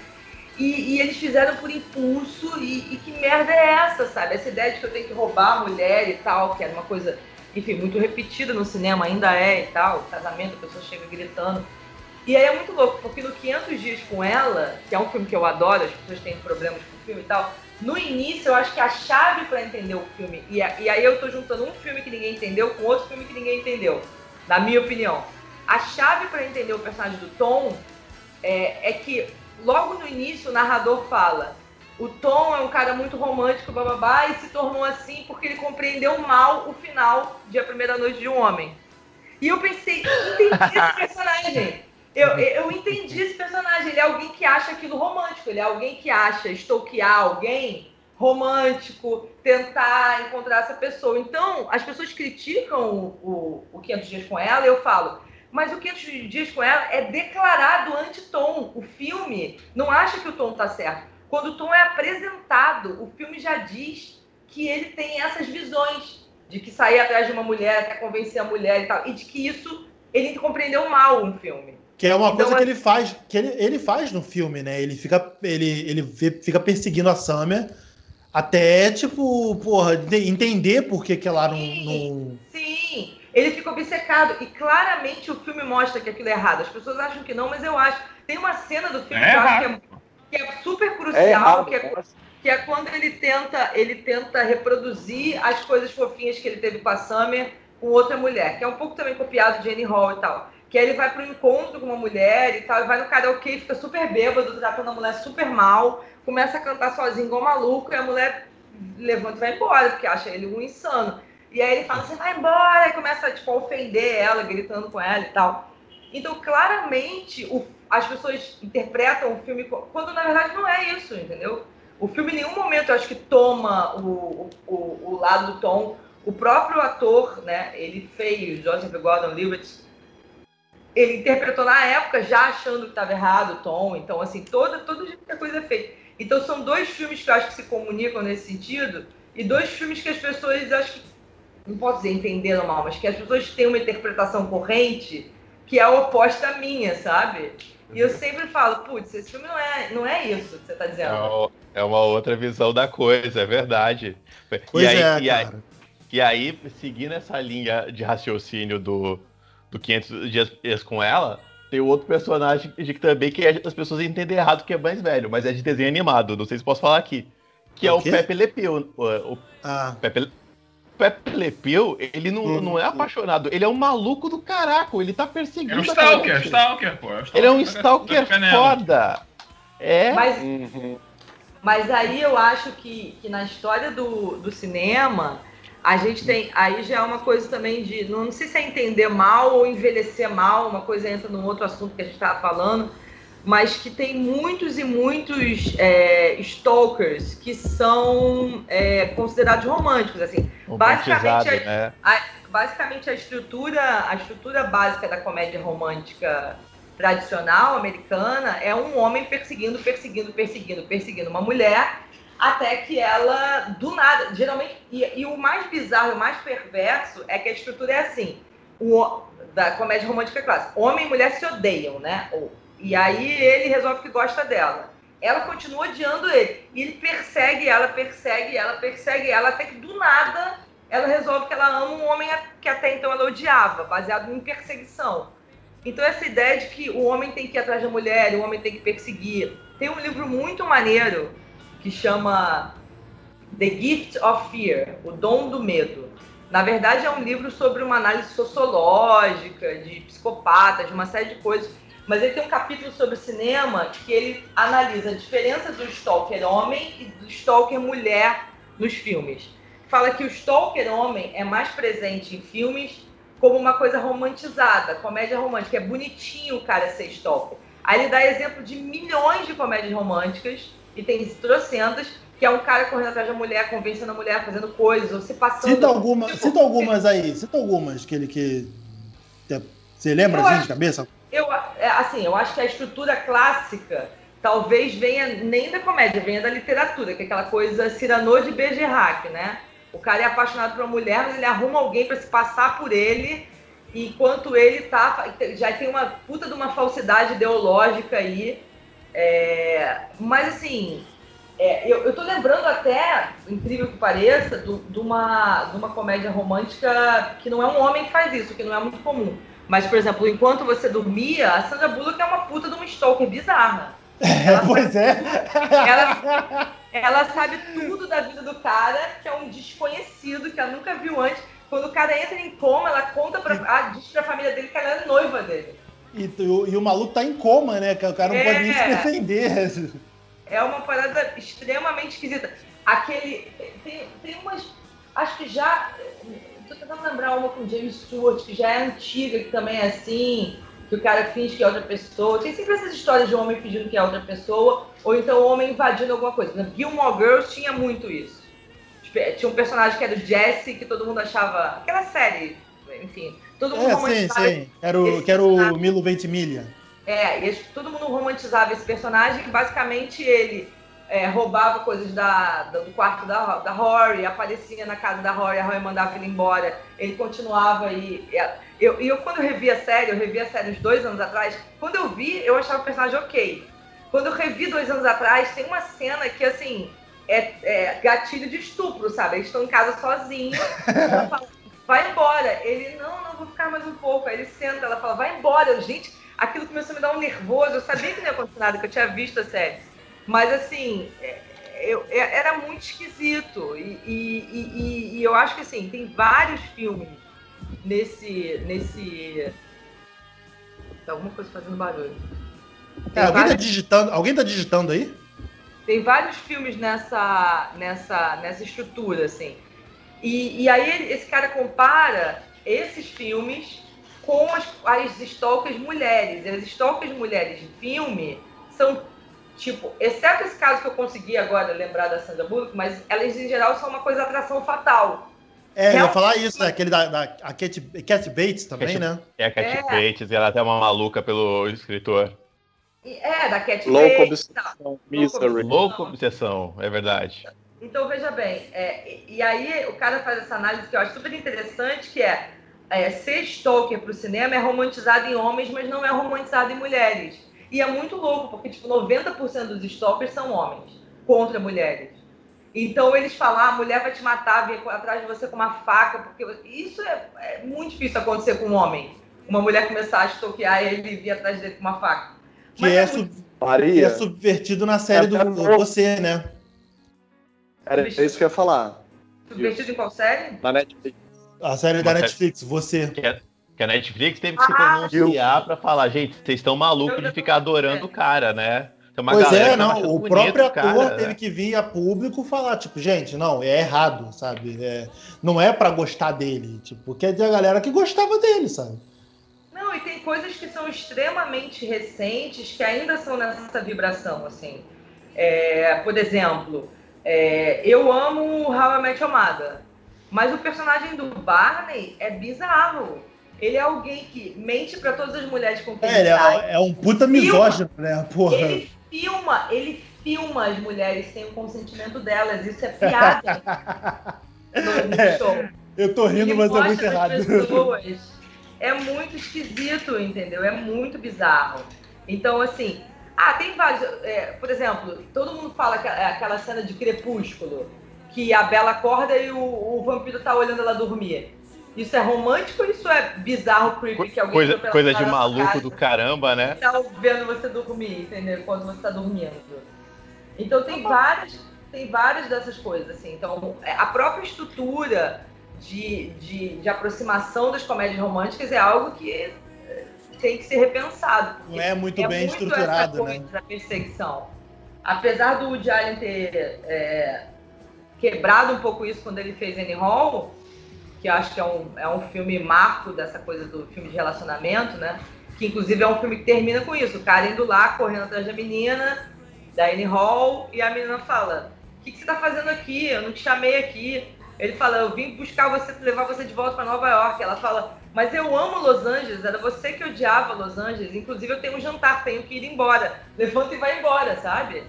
E, e eles fizeram por impulso, e, e que merda é essa, sabe? Essa ideia de que eu tenho que roubar a mulher e tal, que era uma coisa, enfim, muito repetida no cinema, ainda é e tal, casamento, a pessoa chega gritando. E aí é muito louco, porque no 500 Dias com Ela, que é um filme que eu adoro, as pessoas têm problemas com o filme e tal, no início eu acho que a chave para entender o filme, e, e aí eu tô juntando um filme que ninguém entendeu com outro filme que ninguém entendeu, na minha opinião. A chave para entender o personagem do Tom é, é que logo no início o narrador fala o Tom é um cara muito romântico, bababá, e se tornou assim porque ele compreendeu mal o final de A Primeira Noite de um Homem. E eu pensei, entendi esse personagem. Eu, eu entendi esse personagem. Ele é alguém que acha aquilo romântico. Ele é alguém que acha stalkear alguém romântico, tentar encontrar essa pessoa. Então, as pessoas criticam o, o, o 500 Dias com Ela e eu falo, mas o 500 Dias com Ela é declarado anti-Tom. O filme não acha que o Tom tá certo. Quando o Tom é apresentado, o filme já diz que ele tem essas visões de que sair atrás de uma mulher até convencer a mulher e tal, e de que isso ele compreendeu mal um filme. Que é uma Então, coisa que é- ele faz, que ele, ele faz no filme, né? Ele fica, ele, ele fica perseguindo a Summer até, tipo, porra, de- entender por que, que ela não, não- Sim, ele fica obcecado. E claramente o filme mostra que aquilo é errado. As pessoas acham que não, mas eu acho. Tem uma cena do filme É que eu acho que é, que é super É crucial, errado. que, é, que é quando ele tenta, ele tenta reproduzir as coisas fofinhas que ele teve com a Summer com outra mulher, que é um pouco também copiado de Annie Hall e tal. Que aí ele vai pro encontro com uma mulher e tal, e vai no karaokê fica super bêbado, tratando a mulher super mal, começa a cantar sozinho igual maluco, e a mulher levanta e vai embora, porque acha ele um insano. E aí ele fala assim, vai embora, e começa tipo, a ofender ela, gritando com ela e tal. Então, claramente, o, as pessoas interpretam o filme quando na verdade não é isso, entendeu? O filme em nenhum momento eu acho que toma o, o, o, lado do Tom. O próprio ator, né? Ele fez, Joseph Gordon-Levitt, ele interpretou na época já achando que estava errado o Tom. Então, assim, toda, que a coisa é feita. Então, são dois filmes que eu acho que se comunicam nesse sentido e dois filmes que as pessoas, acho que, não posso dizer entenderam mal, mas que as pessoas têm uma interpretação corrente que é oposta à minha, sabe? E eu sempre falo, putz, esse filme não é, não é isso que você está dizendo. É, é uma outra visão da coisa, é verdade. Pois e aí, é, e aí, e aí, seguindo essa linha de raciocínio do, do 500 dias com ela, tem outro personagem de que também que as pessoas entendem errado que é mais velho, mas é de desenho animado, não sei se posso falar aqui. Que é o, o Pepe Le Pew. O, o ah. Pepe, Pepe Le Pew, ele não, hum. não é apaixonado, ele é um maluco do caraca, ele tá perseguindo. É um stalker, é stalker, pô. É stalker ele é um stalker foda. É. Mas, uhum. mas aí eu acho que, que na história do, do cinema, a gente tem. Aí já é uma coisa também de. Não sei se é entender mal ou envelhecer mal, uma coisa entra num outro assunto que a gente estava falando, mas que tem muitos e muitos é, stalkers que são é, considerados românticos. Assim. Basicamente, a, né? a, basicamente a estrutura, a estrutura básica da comédia romântica tradicional americana é um homem perseguindo, perseguindo, perseguindo, perseguindo uma mulher até que ela, do nada, geralmente, e, e, o mais bizarro, o mais perverso é que a estrutura é assim, o, da comédia romântica clássica, homem e mulher se odeiam, né? E aí ele resolve que gosta dela. Ela continua odiando ele. E ele persegue ela, persegue ela, persegue ela, até que do nada ela resolve que ela ama um homem que até então ela odiava, baseado em perseguição. Então essa ideia de que o homem tem que ir atrás da mulher, o homem tem que perseguir. Tem um livro muito maneiro que chama The Gift of Fear, O Dom do Medo. Na verdade, é um livro sobre uma análise sociológica, de psicopatas, de uma série de coisas. Mas ele tem um capítulo sobre cinema que ele analisa a diferença do stalker homem e do stalker mulher nos filmes. Fala que o stalker homem é mais presente em filmes como uma coisa romantizada, comédia romântica. É bonitinho o cara ser stalker. Aí ele dá exemplo de milhões de comédias românticas e tem trocentas, que é um cara correndo atrás da mulher, convencendo a mulher, fazendo coisas, ou se passando. Cita, alguma, tipo, cita algumas aí, cita algumas que ele que. Você lembra assim, de cabeça? Eu, é, assim, eu acho que a estrutura clássica talvez venha nem da comédia, venha da literatura, que é aquela coisa Cyrano de Bergerac, né? O cara é apaixonado por uma mulher, mas ele arruma alguém para se passar por ele, enquanto ele tá. Já tem uma puta de uma falsidade ideológica aí é, mas assim, é, eu, eu tô lembrando até, incrível que pareça, de uma, de uma comédia romântica que não é um homem que faz isso, que não é muito comum. Mas, por exemplo, enquanto você dormia, a Sandra Bullock é uma puta de uma stalker bizarra. Ela pois é. Ela, ela sabe tudo da vida do cara, que é um desconhecido, que ela nunca viu antes. Quando o cara entra em coma, ela conta pra, a, diz pra família dele que ela é noiva dele. E, e, o maluco tá em coma, né? O cara não é, pode nem se defender. É uma parada extremamente esquisita. Aquele. Tem, tem umas. Acho que já. Tô tentando lembrar uma com James Stewart, que já é antiga, que também é assim, que o cara finge que é outra pessoa. Tem sempre essas histórias de homem fingindo que é outra pessoa, ou então o homem invadindo alguma coisa. Na Gilmore Girls tinha muito isso. Tipo, tinha um personagem que era o Jesse, que todo mundo achava. Aquela série, enfim Todo mundo é, romantizava. Sim, sim. Era o, que era o Milo Ventimiglia. É, e todo mundo romantizava esse personagem que basicamente ele é, roubava coisas da, do quarto da, da Rory, aparecia na casa da Rory, a Rory mandava ele embora, ele continuava e. Eu, eu, quando eu revi a série, eu revi a série uns dois anos atrás, quando eu vi, eu achava o personagem ok. Quando eu revi dois anos atrás, tem uma cena que, assim, é, é gatilho de estupro, sabe? Eles estão em casa sozinhos, vai embora. Ele, não, não, vou ficar mais um pouco. Aí ele senta, ela fala, vai embora. Eu, gente, aquilo começou a me dar um nervoso. Eu sabia que não ia acontecer nada, que eu tinha visto a série. Mas, assim, é, eu, eu, é, era muito esquisito. E, e, e, e, eu acho que, assim, tem vários filmes nesse... nesse... Tá alguma coisa fazendo barulho. É, alguém, tá vários... tá digitando, alguém tá digitando aí? Tem vários filmes nessa, nessa, nessa estrutura, assim. E, e aí esse cara compara esses filmes com as, as stalkers mulheres. E as stalkers mulheres de filme são, tipo, exceto esse caso que eu consegui agora lembrar da Sandra Bullock, mas elas em geral são uma coisa de atração fatal. É, eu ia falar isso, né? Aquele da, da a Cat, Cat Bates também, Cat- né? É a Cat É. Bates, e ela até é uma maluca pelo escritor. É, da Cat Louco Bates obsessão, misery. Louco obsessão, é verdade. Então, veja bem, é, e, aí o cara faz essa análise que eu acho super interessante, que é, é ser stalker pro cinema é romantizado em homens, mas não é romantizado em mulheres. E é muito louco, porque tipo, 90% dos stalkers são homens contra mulheres. Então eles falam, ah, a mulher vai te matar, vir atrás de você com uma faca, porque isso é, é muito difícil acontecer com um homem. Uma mulher começar a stalkear e ele vir atrás dele com uma faca. Que Mas é, sub- que Maria, é subvertido na série do, É, do é- Você, né? era isso que eu ia falar. subvertido em qual série? Na Netflix. A série Uma da série- Netflix, Você. Que a, que a Netflix teve que se Ah, pronunciar pra falar, gente, vocês estão malucos de ficar adorando o cara, né? Tem uma Pois galera é, que não. O bonito próprio o cara, ator né? teve que vir a público falar, tipo, gente, não, é errado, sabe? É, não é pra gostar dele, tipo, porque é a galera que gostava dele, sabe? Não, e tem coisas que são extremamente recentes que ainda são nessa vibração, assim. É, por exemplo, é, eu amo How I Met Your Mother, mas o personagem do Barney é bizarro. Ele é alguém que mente pra todas as mulheres com quem É, ele sai. é, é um puta misógino, né? Porra. Ele filma, ele filma as mulheres sem o consentimento delas. Isso é piada no, no É, show. Eu tô rindo, Ele mas é muito errado. pessoas. É muito esquisito, entendeu? É muito bizarro. Então, assim, ah, tem vários. é, por exemplo, todo mundo fala que- é, aquela cena de crepúsculo, que a Bela acorda e o, o vampiro tá olhando ela dormir. Isso é romântico ou isso é bizarro, creepy, que alguém Coisa, coisa de maluco casa do caramba, né? tá vendo você dormir, entendeu? Quando você tá dormindo. Então tem várias, tem várias dessas coisas, assim. Então, é, a própria estrutura de, de, de aproximação das comédias românticas é algo que é, tem que ser repensado. Não é muito é bem muito estruturado, essa né? coisa da perseguição. Apesar do Woody Allen ter é, quebrado um pouco isso quando ele fez Annie Hall, que acho que é um, é um filme marco dessa coisa do filme de relacionamento, né? Que inclusive é um filme que termina com isso, o cara indo lá, correndo atrás da menina, da Annie Hall, e a menina fala, o que, que você tá fazendo aqui? Eu não te chamei aqui. Ele fala, eu vim buscar você, levar você de volta para Nova York. Ela fala, mas eu amo Los Angeles, era você que odiava Los Angeles. Inclusive eu tenho um jantar, tenho que ir embora. Levanta e vai embora, sabe?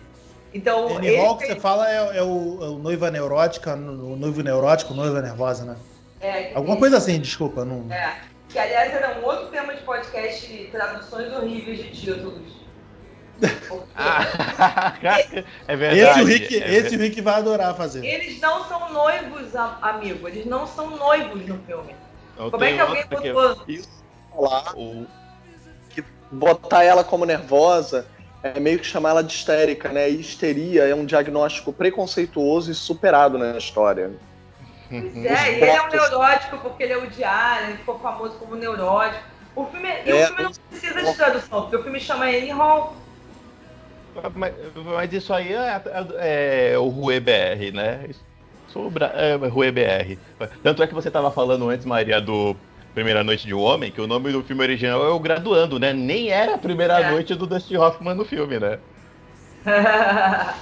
Então, Annie Hall que fez- você fala é, é o, é o noiva neurótica, o noivo neurótico, noiva nervosa, né? É, Alguma coisa assim, desculpa. Não... É, que aliás era um outro tema de podcast, traduções horríveis de títulos. Porque Ah, é verdade. esse, o Rick, é esse o Rick vai adorar fazer. Eles não são noivos, amigo. Eles não são noivos no filme. Eu Como é que alguém outra que- botou? Falar, o- botar ela como nervosa é meio que chamar ela de histérica, né? E histeria é um diagnóstico preconceituoso e superado na história. Pois é, e ele é um neurótico porque ele é o Diário, ele ficou famoso como neurótico. O filme, e É, o filme não precisa de tradução, porque o filme chama Annie Hall. Mas, mas isso aí é, é o Rue BR, né? Sobre é, Rue BR. Tanto é que você estava falando antes, Maria, do Primeira Noite de um Homem, que o nome do filme original é O Graduando, né? Nem era a primeira É. noite do Dustin Hoffman no filme, né?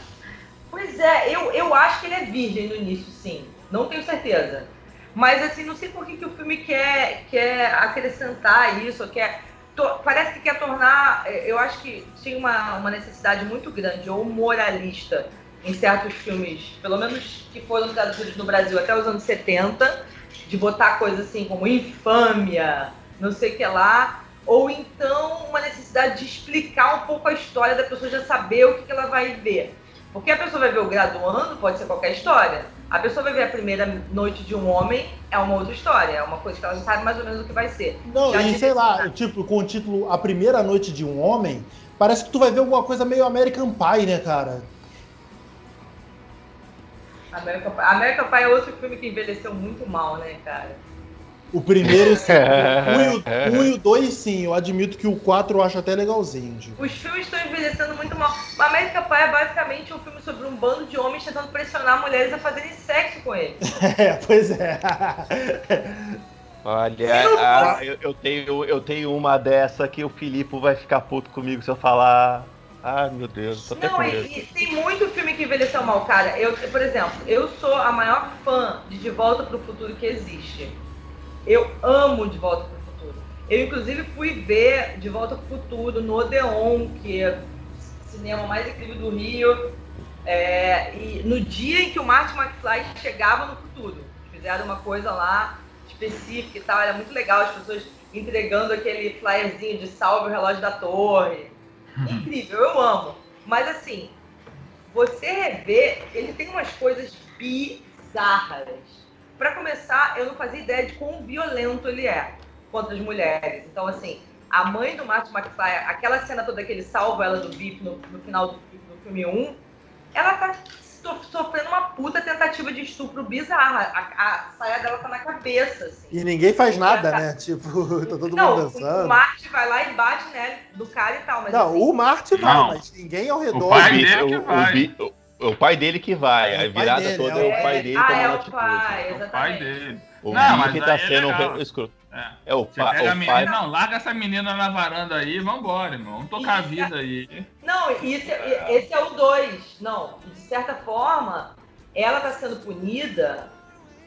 pois é, eu, eu acho que ele é virgem no início, sim. Não tenho certeza. Mas assim, não sei por que, que o filme quer, quer acrescentar isso, quer. to- parece que quer tornar. eh, Eu acho que tinha uma, uma necessidade muito grande, ou moralista, em certos filmes, pelo menos que foram traduzidos no Brasil até os anos 70, de botar coisas assim como infâmia, não sei o que lá, ou então uma necessidade de explicar um pouco a história da pessoa já saber o que, que ela vai ver. Porque a pessoa vai ver o graduando, pode ser qualquer história. A pessoa vai ver a primeira noite de um homem, é uma outra história, é uma coisa que ela já sabe mais ou menos o que vai ser. Não, Já e sei lá, tipo, com o título A Primeira Noite de um Homem, parece que tu vai ver alguma coisa meio American Pie, né, cara? American Pie. American Pie é outro filme que envelheceu muito mal, né, cara? O primeiro, sim. o 1 e o- o um e o 2, sim. Eu admito que o 4 eu acho até legalzinho. Tipo. Os filmes estão envelhecendo muito mal. O American Pie é basicamente um filme sobre um bando de homens tentando pressionar mulheres a fazerem sexo com eles. É, pois é. Olha, ah, eu, eu tenho, eu tenho uma dessa que o Filipe vai ficar puto comigo se eu falar. Ai, meu Deus, tô até Não, com e, e tem muito filme que envelheceu mal, cara. Eu, por exemplo, eu sou a maior fã de De Volta pro Futuro que existe. Eu amo De Volta pro Futuro. Eu, inclusive, fui ver De Volta pro Futuro no Odeon, que é o cinema mais incrível do Rio. É, e no dia em que o Martin McFly chegava no futuro. Fizeram uma coisa lá específica e tal, era muito legal, as pessoas entregando aquele flyerzinho de salve o relógio da torre. Incrível, eu amo. Mas assim, você rever, ele tem umas coisas bizarras. Pra começar, eu não fazia ideia de quão violento ele é contra as mulheres. Então, assim, a mãe do Martin McFly, aquela cena toda que ele salva ela do bip no, no final do, do filme 1, ela tá so- sofrendo uma puta tentativa de estupro bizarra. A, a saia dela tá na cabeça, assim. E ninguém faz nada, né? Tipo, tá todo Não, mundo o dançando. Marty vai lá e bate nele do cara e tal, mas Não, assim, o Marte vai, Não. mas ninguém ao redor. O pai dele que o, vai. o Bi- o- o pai dele que vai. É, a virada dele, toda é é o pai dele ah, tomando é o pai, É o pai exatamente. dele. O Não, Bife tá é sendo re- escroto. É. É o, pa, o menina, pai. não, larga essa menina na varanda aí e vambora, irmão. Vamos tocar a vida aí. Não, isso, é- esse é o 2. Não, de certa forma, ela tá sendo punida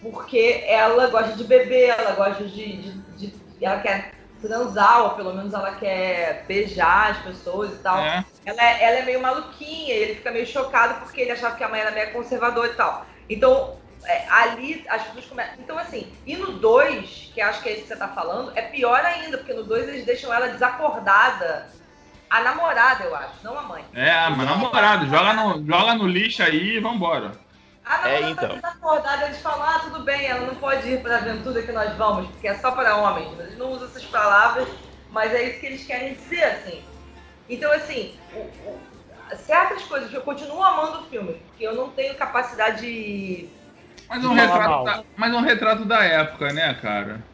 porque ela gosta de beber, ela gosta de, de- de- ela quer transar, ou pelo menos ela quer beijar as pessoas e tal. É. Ela é, ela é meio maluquinha, ele fica meio chocado porque ele achava que a mãe era meio conservadora e tal. Então, é, ali as pessoas começam. Então, assim, e no 2, que acho que é isso que você tá falando, é pior ainda, porque no 2 eles deixam ela desacordada. A namorada, eu acho, não a mãe. É, mas namorado, joga no, joga no lixo aí e vambora. A namorada É, então. tá desacordada, eles falam, ah, tudo bem, ela não pode ir pra aventura que nós vamos, porque é só para homens. Mas Eles não usam essas palavras, mas é isso que eles querem dizer, assim. Então, assim, o- o- certas coisas, eu continuo amando o filme, porque eu não tenho capacidade de... Mas é um, retrato da, mas é um retrato da época, né, cara?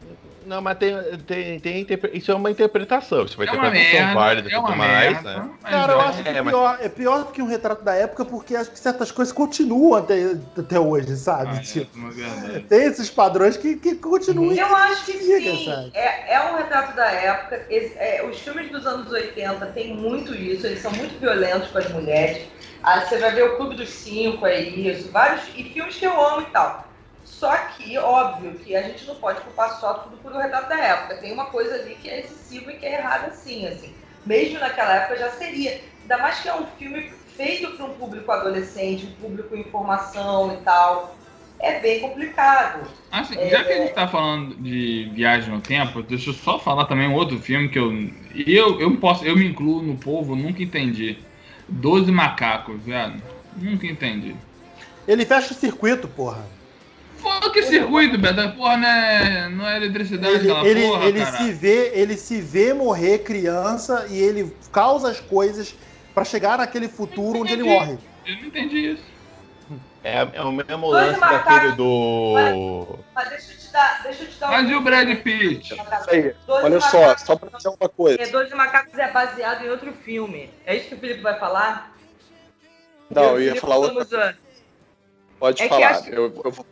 Não, mas tem, tem, tem interpre- isso é uma interpretação. Isso é uma É uma interpretação merda, válida e é tudo uma mais, merda. né? Cara, eu é- acho que É, é mas- pior, é pior do que um retrato da época, porque acho que certas coisas continuam até, até hoje, sabe? Ah, é, Tipo, uma verdade. tem esses padrões que, que continuam. Eu acho que Fica, sim, sabe? é, é um retrato da época. Esse- é, os filmes dos anos 80 têm muito isso, eles são muito violentos com as mulheres. Aí você vai ver o Clube dos Cinco, é isso, vários e filmes que eu amo e tal. Só que, óbvio, que a gente não pode culpar só tudo por o retrato da época. Tem uma coisa ali que é excessiva e que é errada sim, assim. Mesmo naquela época já seria. Ainda mais que é um filme feito para um público adolescente, um público em formação e tal. É bem complicado. Assim, É, já que a é. gente tá falando de viagem no tempo, deixa eu só falar também um outro filme que eu. e Eu, eu, posso, eu me incluo no povo, nunca entendi. Doze macacos, velho. Nunca entendi. Ele fecha o circuito, porra. Pô, que circuito, Beto? Porra, não é, não é eletricidade Ele, aquela ele, porra, ele cara. se vê, ele se vê morrer criança e ele causa as coisas pra chegar naquele futuro onde ele morre. Eu não entendi isso. É, é o mesmo Dois lance daquele do. Mas deixa eu te dar, deixa eu te dar Mas e o Brad Pitt? Isso aí. Doze Olha só, macacos- só pra dizer uma coisa. É, Doze Macacos é baseado em outro filme. É isso que o Felipe vai falar? Não, eu ia Felipe falar antes. Pode É que falar, acho- eu, eu vou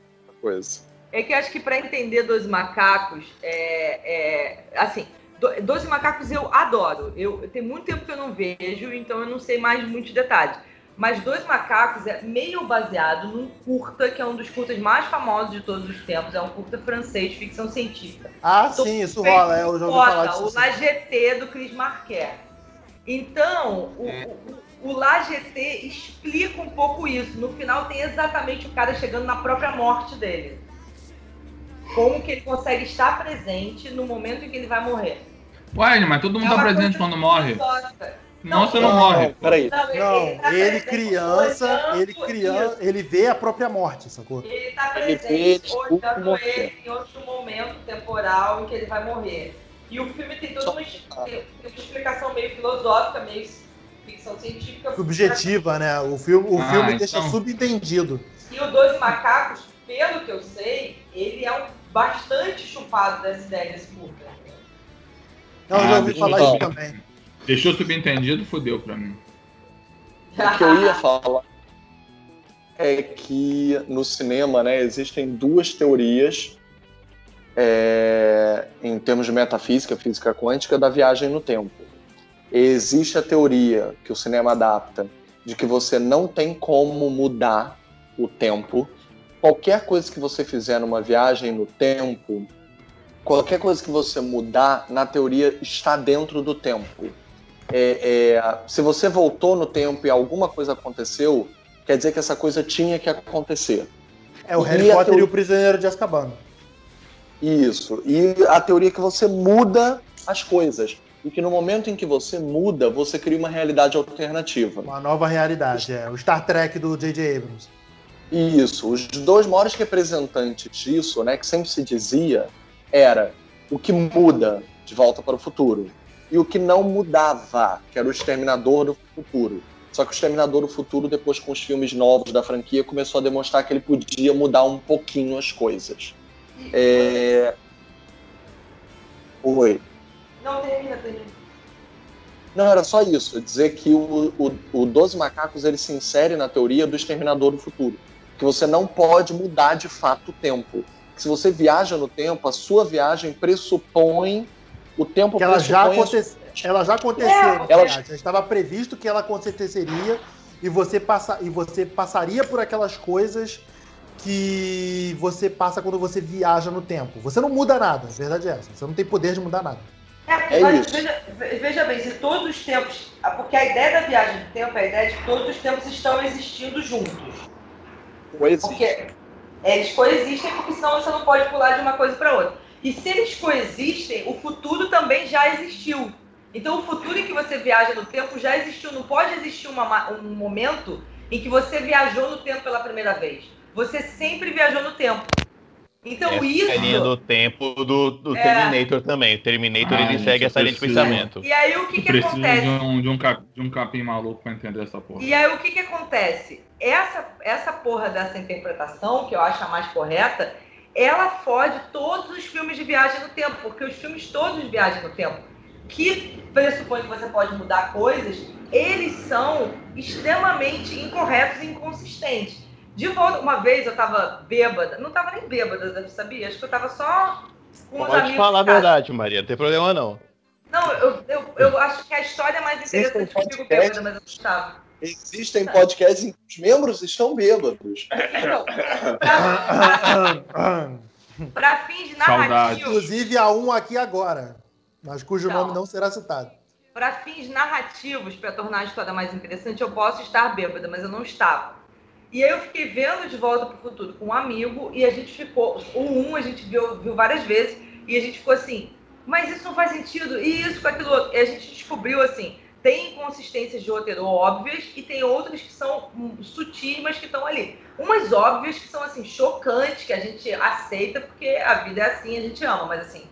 coisa. É que eu acho que para entender Doze Macacos, é, é, assim, Do- Doze Macacos eu adoro. Eu, tem muito tempo que eu não vejo, então eu não sei mais muitos detalhes. Mas Dois Macacos é meio baseado num curta, que é um dos curtas mais famosos de todos os tempos. É um curta francês, ficção científica. Ah, Tô sim, isso rola. é, Eu já ouvi falar disso. o La GT do Chris Marquet. Então, o, É. o, o La GT explica um pouco isso. No final tem exatamente o cara chegando na própria morte dele. Como que ele consegue estar presente no momento em que ele vai morrer. Ué, mas todo mundo É tá presente quando morre. Não, você Não, não morre. Peraí. Não, ele, Não, ele tá ele criança, ele criança, ele vê a própria morte, sacou? isso. Ele tá Ele vê, presente desculpa, olhando morrer. ele em outro momento temporal em que ele vai morrer. E o filme tem toda uma, tem uma explicação meio filosófica, meio ficção científica. Subjetiva, né? O filme, o Ah, filme então. deixa subentendido. E o Dois Macacos, pelo que eu sei, ele é um bastante chupado dessa ideia desse curta. Não, eu Ah, já ouvi deixa falar eu isso também. Deixou subentendido, fodeu pra mim. O que eu ia falar é que no cinema, né, existem duas teorias é, em termos de metafísica, física quântica, da viagem no tempo. Existe a teoria que o cinema adapta de que você não tem como mudar o tempo. Qualquer coisa que você fizer numa viagem no tempo, qualquer coisa que você mudar, na teoria, está dentro do tempo. É, é, se você voltou no tempo e alguma coisa aconteceu, quer dizer que essa coisa tinha que acontecer. É o E Harry Potter teo- e o Prisioneiro de Azkaban. Isso. E a teoria é que você muda as coisas. E que no momento em que você muda, você cria uma realidade alternativa. Uma nova realidade, é. O Star Trek do J.J. Abrams. Isso. Os dois maiores representantes disso, né, que sempre se dizia, era o que muda de volta para o futuro e o que não mudava, que era o Exterminador do Futuro. Só que o Exterminador do Futuro, depois com os filmes novos da franquia, começou a demonstrar que ele podia mudar um pouquinho as coisas. É... Oi. Não, termina, termina. Não, era só isso. Dizer que o, o, o Doze Macacos ele se insere na teoria do Exterminador do Futuro. Que você não pode mudar de fato o tempo. Que se você viaja no tempo, a sua viagem pressupõe o tempo Que ela já, pressupõe a aconte... ela já aconteceu, É, na ela- verdade. Já estava previsto que ela aconteceria e você, passa... e você passaria por aquelas coisas que você passa quando você viaja no tempo. Você não muda nada, a verdade é essa. Você não tem poder de mudar nada. É, É olha, isso. Veja, veja bem, se todos os tempos. ah, Porque a ideia da viagem do tempo é a ideia de que todos os tempos estão existindo juntos. coexiste. Porque eles coexistem, porque senão você não pode pular de uma coisa para outra. E se eles coexistem, o futuro também já existiu. Então, o futuro em que você viaja no tempo já existiu. Não pode existir uma ma- um momento em que você viajou no tempo pela primeira vez. Você sempre viajou no tempo. Então, Essa isso. é a linha do tempo do, do É. Terminator também. O Terminator Ah, ele segue essa linha de pensamento. E aí, o que, que acontece? de um, de, um cap, de um capim maluco pra entender essa porra. E aí o que que acontece? Essa, essa porra dessa interpretação, que eu acho a mais correta, ela fode todos os filmes de viagem no tempo, porque os filmes todos de viagem no tempo, que pressupõem que você pode mudar coisas, eles são extremamente incorretos e inconsistentes. De volta, uma vez eu tava bêbada, não tava nem bêbada, sabia? Acho que eu tava só com os Pode amigos. falar a verdade, Maria. Não tem problema não. Não, eu, eu, eu acho que a história é mais interessante um comigo podcast. bêbada, mas eu não estava. Existem podcasts em que os membros estão bêbados. Então, Para fins narrativos, Inclusive há um aqui agora, mas cujo Não. nome não será citado. para fins narrativos, para tornar a história mais interessante, eu posso estar bêbada, mas eu não estava. E aí eu fiquei vendo de volta para o futuro com um amigo e a gente ficou, o um a gente viu, viu várias vezes e a gente ficou assim, mas isso não faz sentido, e isso com aquilo outro. E a gente descobriu assim, tem inconsistências de roteiro óbvias e tem outras que são sutis, mas que estão ali. Umas óbvias que são assim, chocantes, que a gente aceita porque a vida é assim, a gente ama, mas assim,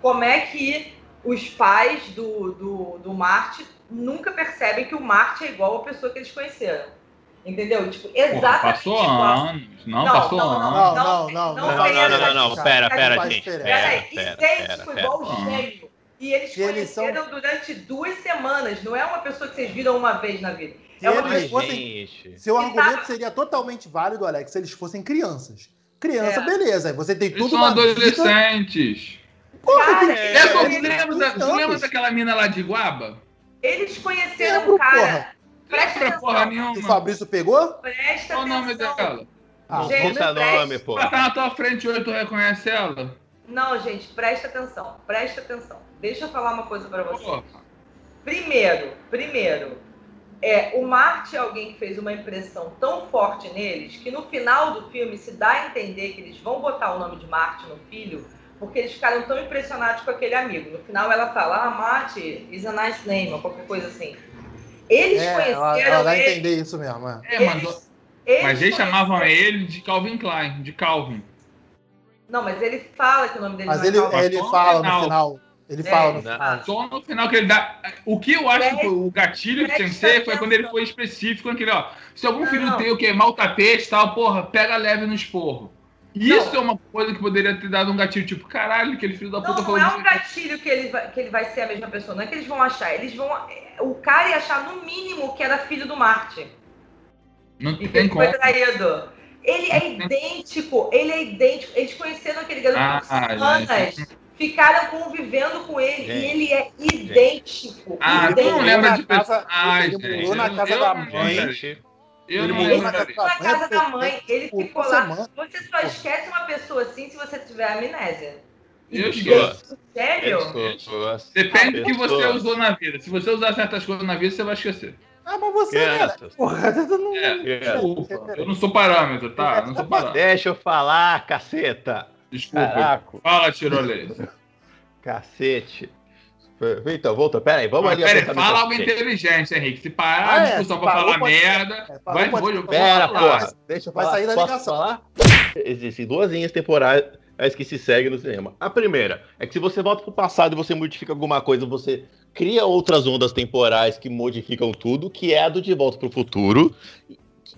como é que os pais do, do, do Marte nunca percebem que o Marte é igual à pessoa que eles conheceram. Entendeu? Tipo, Porra, exatamente passou igual. anos. Não, Não, passou não, anos. Não, não, não, não. não Não, tem não, não, essa não, não. questão. Pera, pera, gente. Pera, e pera, pera, foi pera. igual o gêmeo. E eles Que eles são- conheceram durante duas semanas. Não é uma pessoa que vocês viram uma vez na vida. Se É uma eles fossem- gente. Seu argumento seria totalmente válido, Alex, se eles fossem crianças. Criança, É. beleza. Aí você tem Eles tudo são adolescentes. Porra, Cara, tem- É, É, tu lembra, daquela mina lá de Guaba? eles conheceram um cara. Porra. Presta Lembra porra atenção. que o nenhuma. Fabrício pegou? Presta Qual o nome dela? Ah, Gente, Puta presta- nome, pô. Ela tá na tua frente hoje, tu reconhece ela? Não, gente, presta atenção. Presta atenção. Deixa eu falar uma coisa pra você. Porra. Primeiro, primeiro, é, o Marte é alguém que fez uma impressão tão forte neles que no final do filme se dá a entender que eles vão botar o nome de Marte no filho porque eles ficaram tão impressionados com aquele amigo. No final ela fala, ah, Marte is a nice name, ou qualquer coisa assim. Eles É, conheceram ela vai ele, entender isso mesmo. é. É, mas, eles, eles mas eles chamavam ele de Calvin Klein, de Calvin. Não, mas ele fala que o nome dele Mas não é ele, Calvin. ele fala no final. final. Ele É. fala no Não. final. Só no final que ele dá. O que eu acho que o gatilho de Presta Sensei foi quando ele foi específico, aquele, ó. Se algum filho Não. teu queimar o tapete e tal, porra, pega leve no esporro. Isso é uma coisa que poderia ter dado um gatilho, tipo, caralho, aquele filho da Não, puta não falou é disso. um gatilho que ele, vai, que ele vai ser a mesma pessoa. Não é que eles vão achar. Eles vão. O cara ia achar no mínimo que era filho do Marte. Não E tem ele como. foi traído. Ele é idêntico, ele é idêntico. Eles conheceram aquele garoto Ah, por semanas, gente. ficaram convivendo com ele Gente. e ele é idêntico. Ah, idêntico. não lembra de casa- personagem. ele morou na casa eu da não mãe. Gente, Eu Ele não lembro na casa da na casa da mãe, ele ficou lá. Você só esquece uma pessoa assim se você tiver amnésia. Eu Idêntico, Sério? pessoas. Depende do que você usou na vida. Se você usar certas coisas na vida, você vai esquecer. Ah, mas você. Crianças. Porra, tu não. É, desculpa. Eu não sou parâmetro, tá? Eu não sou parâmetro. Deixa eu falar, caceta. Desculpa. Caraca, Fala, tirolês. cacete. Então, volta. Pera aí, vamos ali. pera aí, apontar fala cacete. inteligente, Henrique. Se parar Ah, a é, discussão se pra falar pode- merda, É, parou, vai, pode- vou, eu vou Pera, porra. Deixa eu Vai falar. sair da Posso ligação. falar? Existem duas linhas temporais que se seguem no cinema. A primeira é que se você volta pro passado e você modifica alguma coisa, você cria outras ondas temporais que modificam tudo, que é a do De Volta pro Futuro.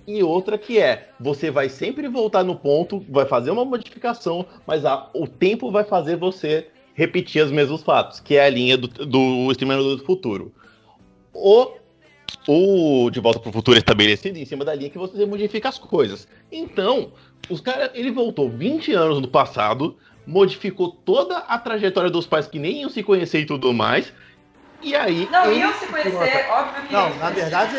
E outra que é, você vai sempre voltar no ponto, vai fazer uma modificação, mas a- o tempo vai fazer você repetir os mesmos fatos, que é a linha do, do Exterminador do Futuro. O, o De Volta pro Futuro é estabelecido em cima da linha que você modifica as coisas. Então, os cara, ele voltou 20 anos no passado, modificou toda a trajetória dos pais que nem iam se conhecer e tudo mais. E aí. Não, ele, iam se conhecer, óbvio que Não, iam se na conhecer. verdade.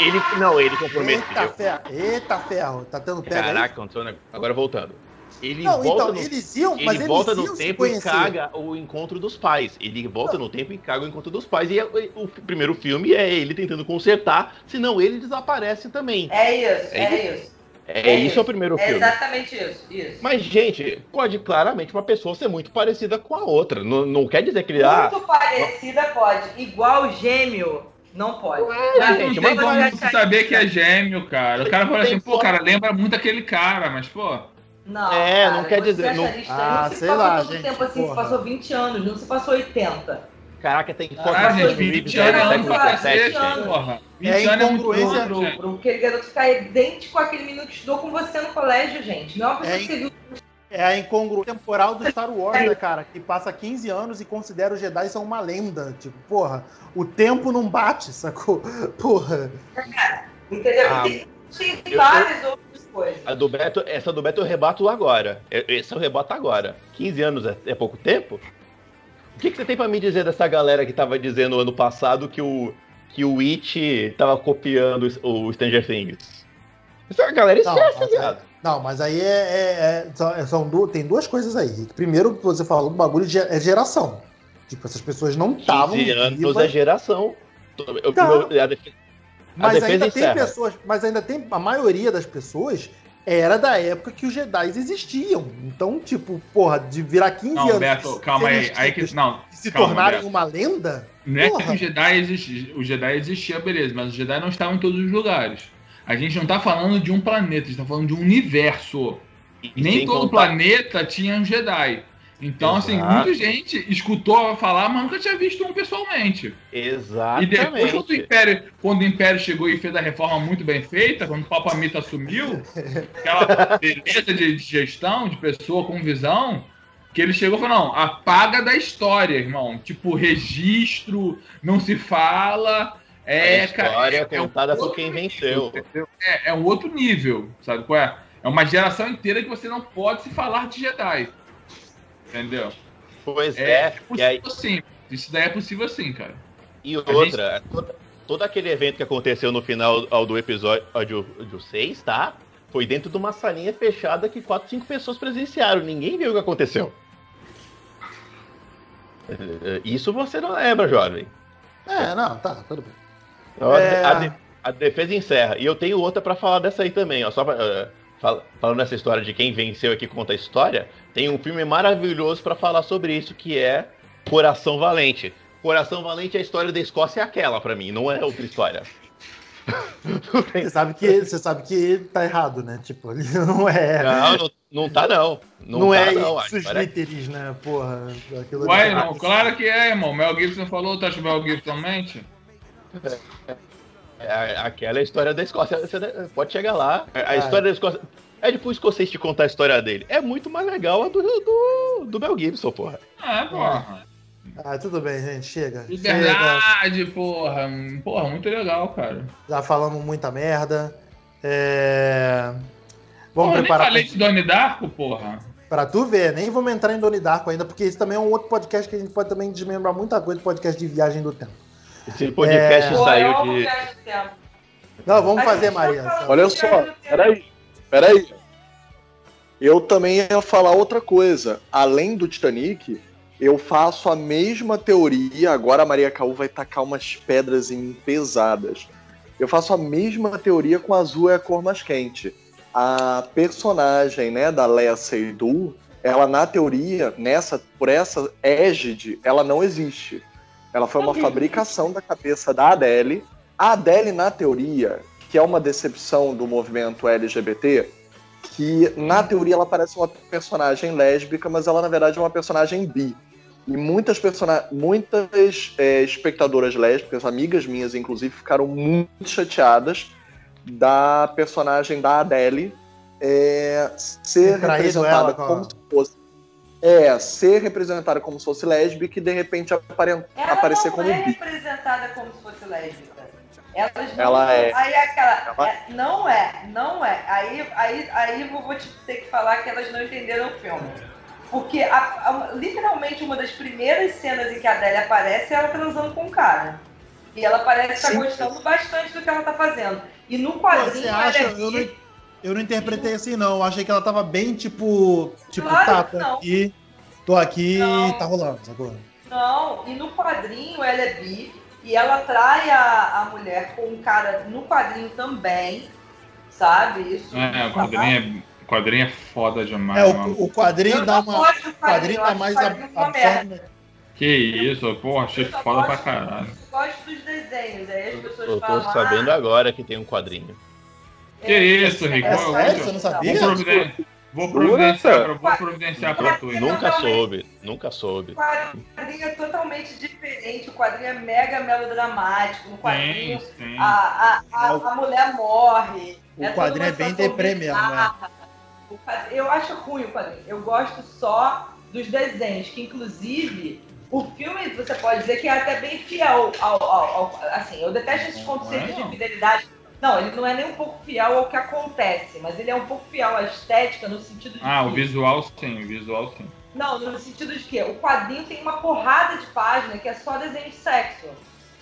ele não, ele Eita comprometeu. ferro, eita ferro, tá tendo pega aí? Caraca, aconteceu um negócio. Agora voltando. Ele Não, volta então, no eles iam, mas Ele eles volta no tempo e caga o encontro dos pais. Ele volta no tempo e caga o encontro dos pais. E é- o primeiro filme é ele tentando consertar, senão ele desaparece também. É isso, É é isso. É, É isso isso. é o primeiro É filme. exatamente isso. isso. Mas, gente, pode claramente uma pessoa ser muito parecida com a outra. Não, não quer dizer que ele. Ah, Muito parecida pode. Igual gêmeo, não pode. é, Mas gente, não mas tem como saber que é gêmeo, cara. O cara fala assim, pô, cara, lembra muito aquele cara, mas, pô. Não, É, cara, não quer você dizer- não-. Ah, não se sei lá, gente, tempo assim, se passou 20 anos, não se passou 80. caraca, tem foto Ah, gente, Steve 20 Jobs anos é muito cacete, XVII, anos. gente. porra. 20 É anos incongruência muito, Pro, aquele garoto ficar idêntico àquele minuto que estudou com você no colégio, gente. Não é uma pessoa É que você viu. É a incongruência temporal do Star Wars, né, cara? Que passa 15 anos e considera os Jedi são uma lenda. Tipo, porra, o tempo não bate, sacou? Porra. Entendeu? Ah, tem, várias outras coisas. A do Beto, essa do Beto eu rebato agora. É- Esse eu rebato agora. 15 anos é, é pouco tempo? O que, que você tem pra me dizer dessa galera que tava dizendo ano passado que o, que o It tava copiando o o Stranger Things? Essa galera Não, esquece, mas, viado. não, mas aí é, é- é- são, são du- tem duas coisas aí. Primeiro, que você falou do bagulho de é geração. Tipo, essas pessoas não estavam 15 anos vivas, é geração. Eu- Não. eu- defe- mas ainda tem encerra. pessoas, mas ainda tem a maioria das pessoas era da época que os Jedi existiam. Então, tipo, porra, de virar 15 Não, anos Beto, calma aí. aí que, não, se calma, tornarem Beto. uma lenda, não é Porra. que o Jedi existia. O Jedi existia, beleza, mas os Jedi não estavam em todos os lugares. A gente não tá falando de um planeta, a gente tá falando de um universo. e Nem todo contar- planeta tinha um Jedi. Então, assim, Exato. muita gente escutou falar, mas nunca tinha visto um pessoalmente. E depois, quando o. Império, quando o Império chegou e fez a reforma muito bem feita, quando o Papa Mito assumiu, aquela beleza de gestão, de pessoa com visão, que ele chegou e falou, não, apaga da história, irmão. Tipo, registro, não se fala. É, a história cara, é um contada por outro quem nível, venceu. É, é um outro nível, sabe qual é? É uma geração inteira que você não pode se falar de Jedi. Entendeu? Pois É, é, e aí, possível sim. Isso daí é possível sim, cara. E outra, todo, todo aquele evento que aconteceu no final ao do episódio 6, tá? Foi dentro de uma salinha fechada que 4, 5 pessoas presenciaram. Ninguém viu o que aconteceu. Eh, Isso você não lembra, jovem. É, não, tá, tudo bem. A, É. a de- a defesa encerra. E eu tenho outra pra falar dessa aí também, ó. Só pra, fal- falando nessa história de quem venceu aqui conta a história, tem um filme maravilhoso pra falar sobre isso, que é Coração Valente. Coração Valente é a história da Escócia é aquela pra mim, não é outra história. Não Você sabe que você sabe que tá errado, né? Tipo, ele não é. Não, não, não tá não. Não, Não, tá, é não. Isso, os é- literis, né? Porra. Ué, irmão, claro que é, irmão. Mel Gibson falou, tá achando Mel Gibson mente? é aquela é a história da Escócia. Você pode chegar lá. A Ah. história da Escócia. É tipo o escocês te contar a história dele. É muito mais legal a do, do, do Mel Gibson, porra. É, porra. Ah, tudo bem, gente. Chega. Chega. Liberdade, porra. Hum, Porra, muito legal, cara. Já falamos muita merda. É... Vamos eu nem preparar falei de Donnie Darko, porra. pra tu ver. Nem vamos entrar em Donnie Darko ainda, porque esse também é um outro podcast que a gente pode também desmembrar muita coisa do podcast de viagem do tempo. Esse podcast eu saiu de. Não, vamos A fazer, Maria. Olha só, peraí, peraí. Eu também ia falar outra coisa. Além do Titanic, eu faço a mesma teoria. Agora a Maria Caú vai tacar umas pedras em mim pesadas. Eu faço a mesma teoria com azul é a cor mais quente. A personagem, né, da Leia Seydoux, ela na teoria, nessa, por essa égide, ela não existe. Ela foi uma fabricação da cabeça da Adele. A Adele, na teoria, que é uma decepção do movimento LGBT, que na teoria ela parece uma personagem lésbica, mas ela na verdade é uma personagem bi. E muitas, persona muitas é, espectadoras lésbicas, amigas minhas inclusive, ficaram muito chateadas da personagem da Adele é, ser Ter traído representada ela com a- como se fosse. É, ser representada como se fosse lésbica e de repente aparen- Ela aparecer não como é bi. representada como se fosse lésbica. Elas não Ela é. Aí aquela. Ela- é, não é, não é. Aí, aí, aí eu vou te ter que falar que elas não entenderam o filme. Porque a- a- literalmente uma das primeiras cenas em que a Adélia aparece é ela transando com um cara. E ela parece estar Sim. gostando bastante do que ela tá fazendo. E no quadrinho Você ela acha? é Eu não, eu não interpretei assim, não. Eu achei que ela tava bem, tipo. Tipo, Claro tá, tô aqui, tô aqui Não. tá rolando, sacou? Não, e no quadrinho ela é bi e ela trai a, a mulher com um cara no quadrinho também, sabe? Isso. É, o quadrinho é, o quadrinho é foda demais, É, mano. o, o quadrinho dá uma. do O quadrinho dá mais quadrinho absorve. Que isso, porra, achei foda pra caralho. Eu gosto dos desenhos, aí as pessoas Eu tô falam. sabendo ah, agora que tem um quadrinho. Que isso, Rico? É Eu- sério? eu- Você não Vou, sabia? providen- vou providenciar, pra, vou providenciar pra tu. Nunca soube, nunca soube. O quadrinho é totalmente diferente, o quadrinho é mega melodramático, no quadrinho Sim, sim. a, a, a, É, o- a mulher morre. o toda quadrinho é bem deprê mesmo, né? Eu acho ruim o quadrinho. Eu gosto só dos desenhos, que inclusive o filme você pode dizer que é até bem fiel ao. ao- ao- assim, eu detesto esses conceitos de fidelidade. Não, ele não é nem um pouco fiel ao que acontece, mas ele é um pouco fiel à estética no sentido de. Ah, o que- visual sim, o visual sim. não, no sentido de que o quadrinho tem uma porrada de página que é só desenho de sexo.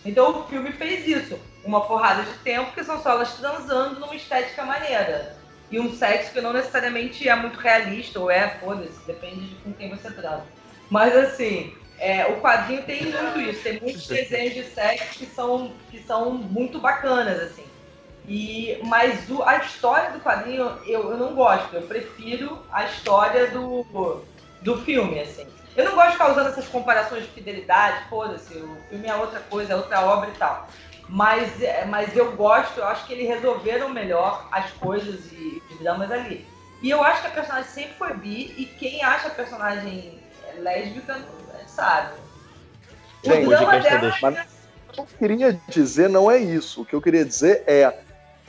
Então o filme fez isso. Uma porrada de tempo que são só elas transando numa estética maneira. E um sexo que não necessariamente é muito realista, ou é, foda-se, depende de com quem você transa. Mas assim, é, o quadrinho tem muito isso, tem muitos desenhos de sexo que são, que são muito bacanas, assim. E, mas o- a história do quadrinho eu, eu não gosto, eu prefiro a história do, do filme, assim. Eu não gosto de ficar usando essas comparações de fidelidade, foda-se, o filme é outra coisa, é outra obra e tal. Mas, é, mas eu gosto, eu acho que eles resolveram melhor as coisas e os dramas ali. E eu acho que a personagem sempre foi bi, e quem acha a personagem lésbica não sabe. O Gente, drama dela deixando- O que eu queria dizer não é isso. O que eu queria dizer é,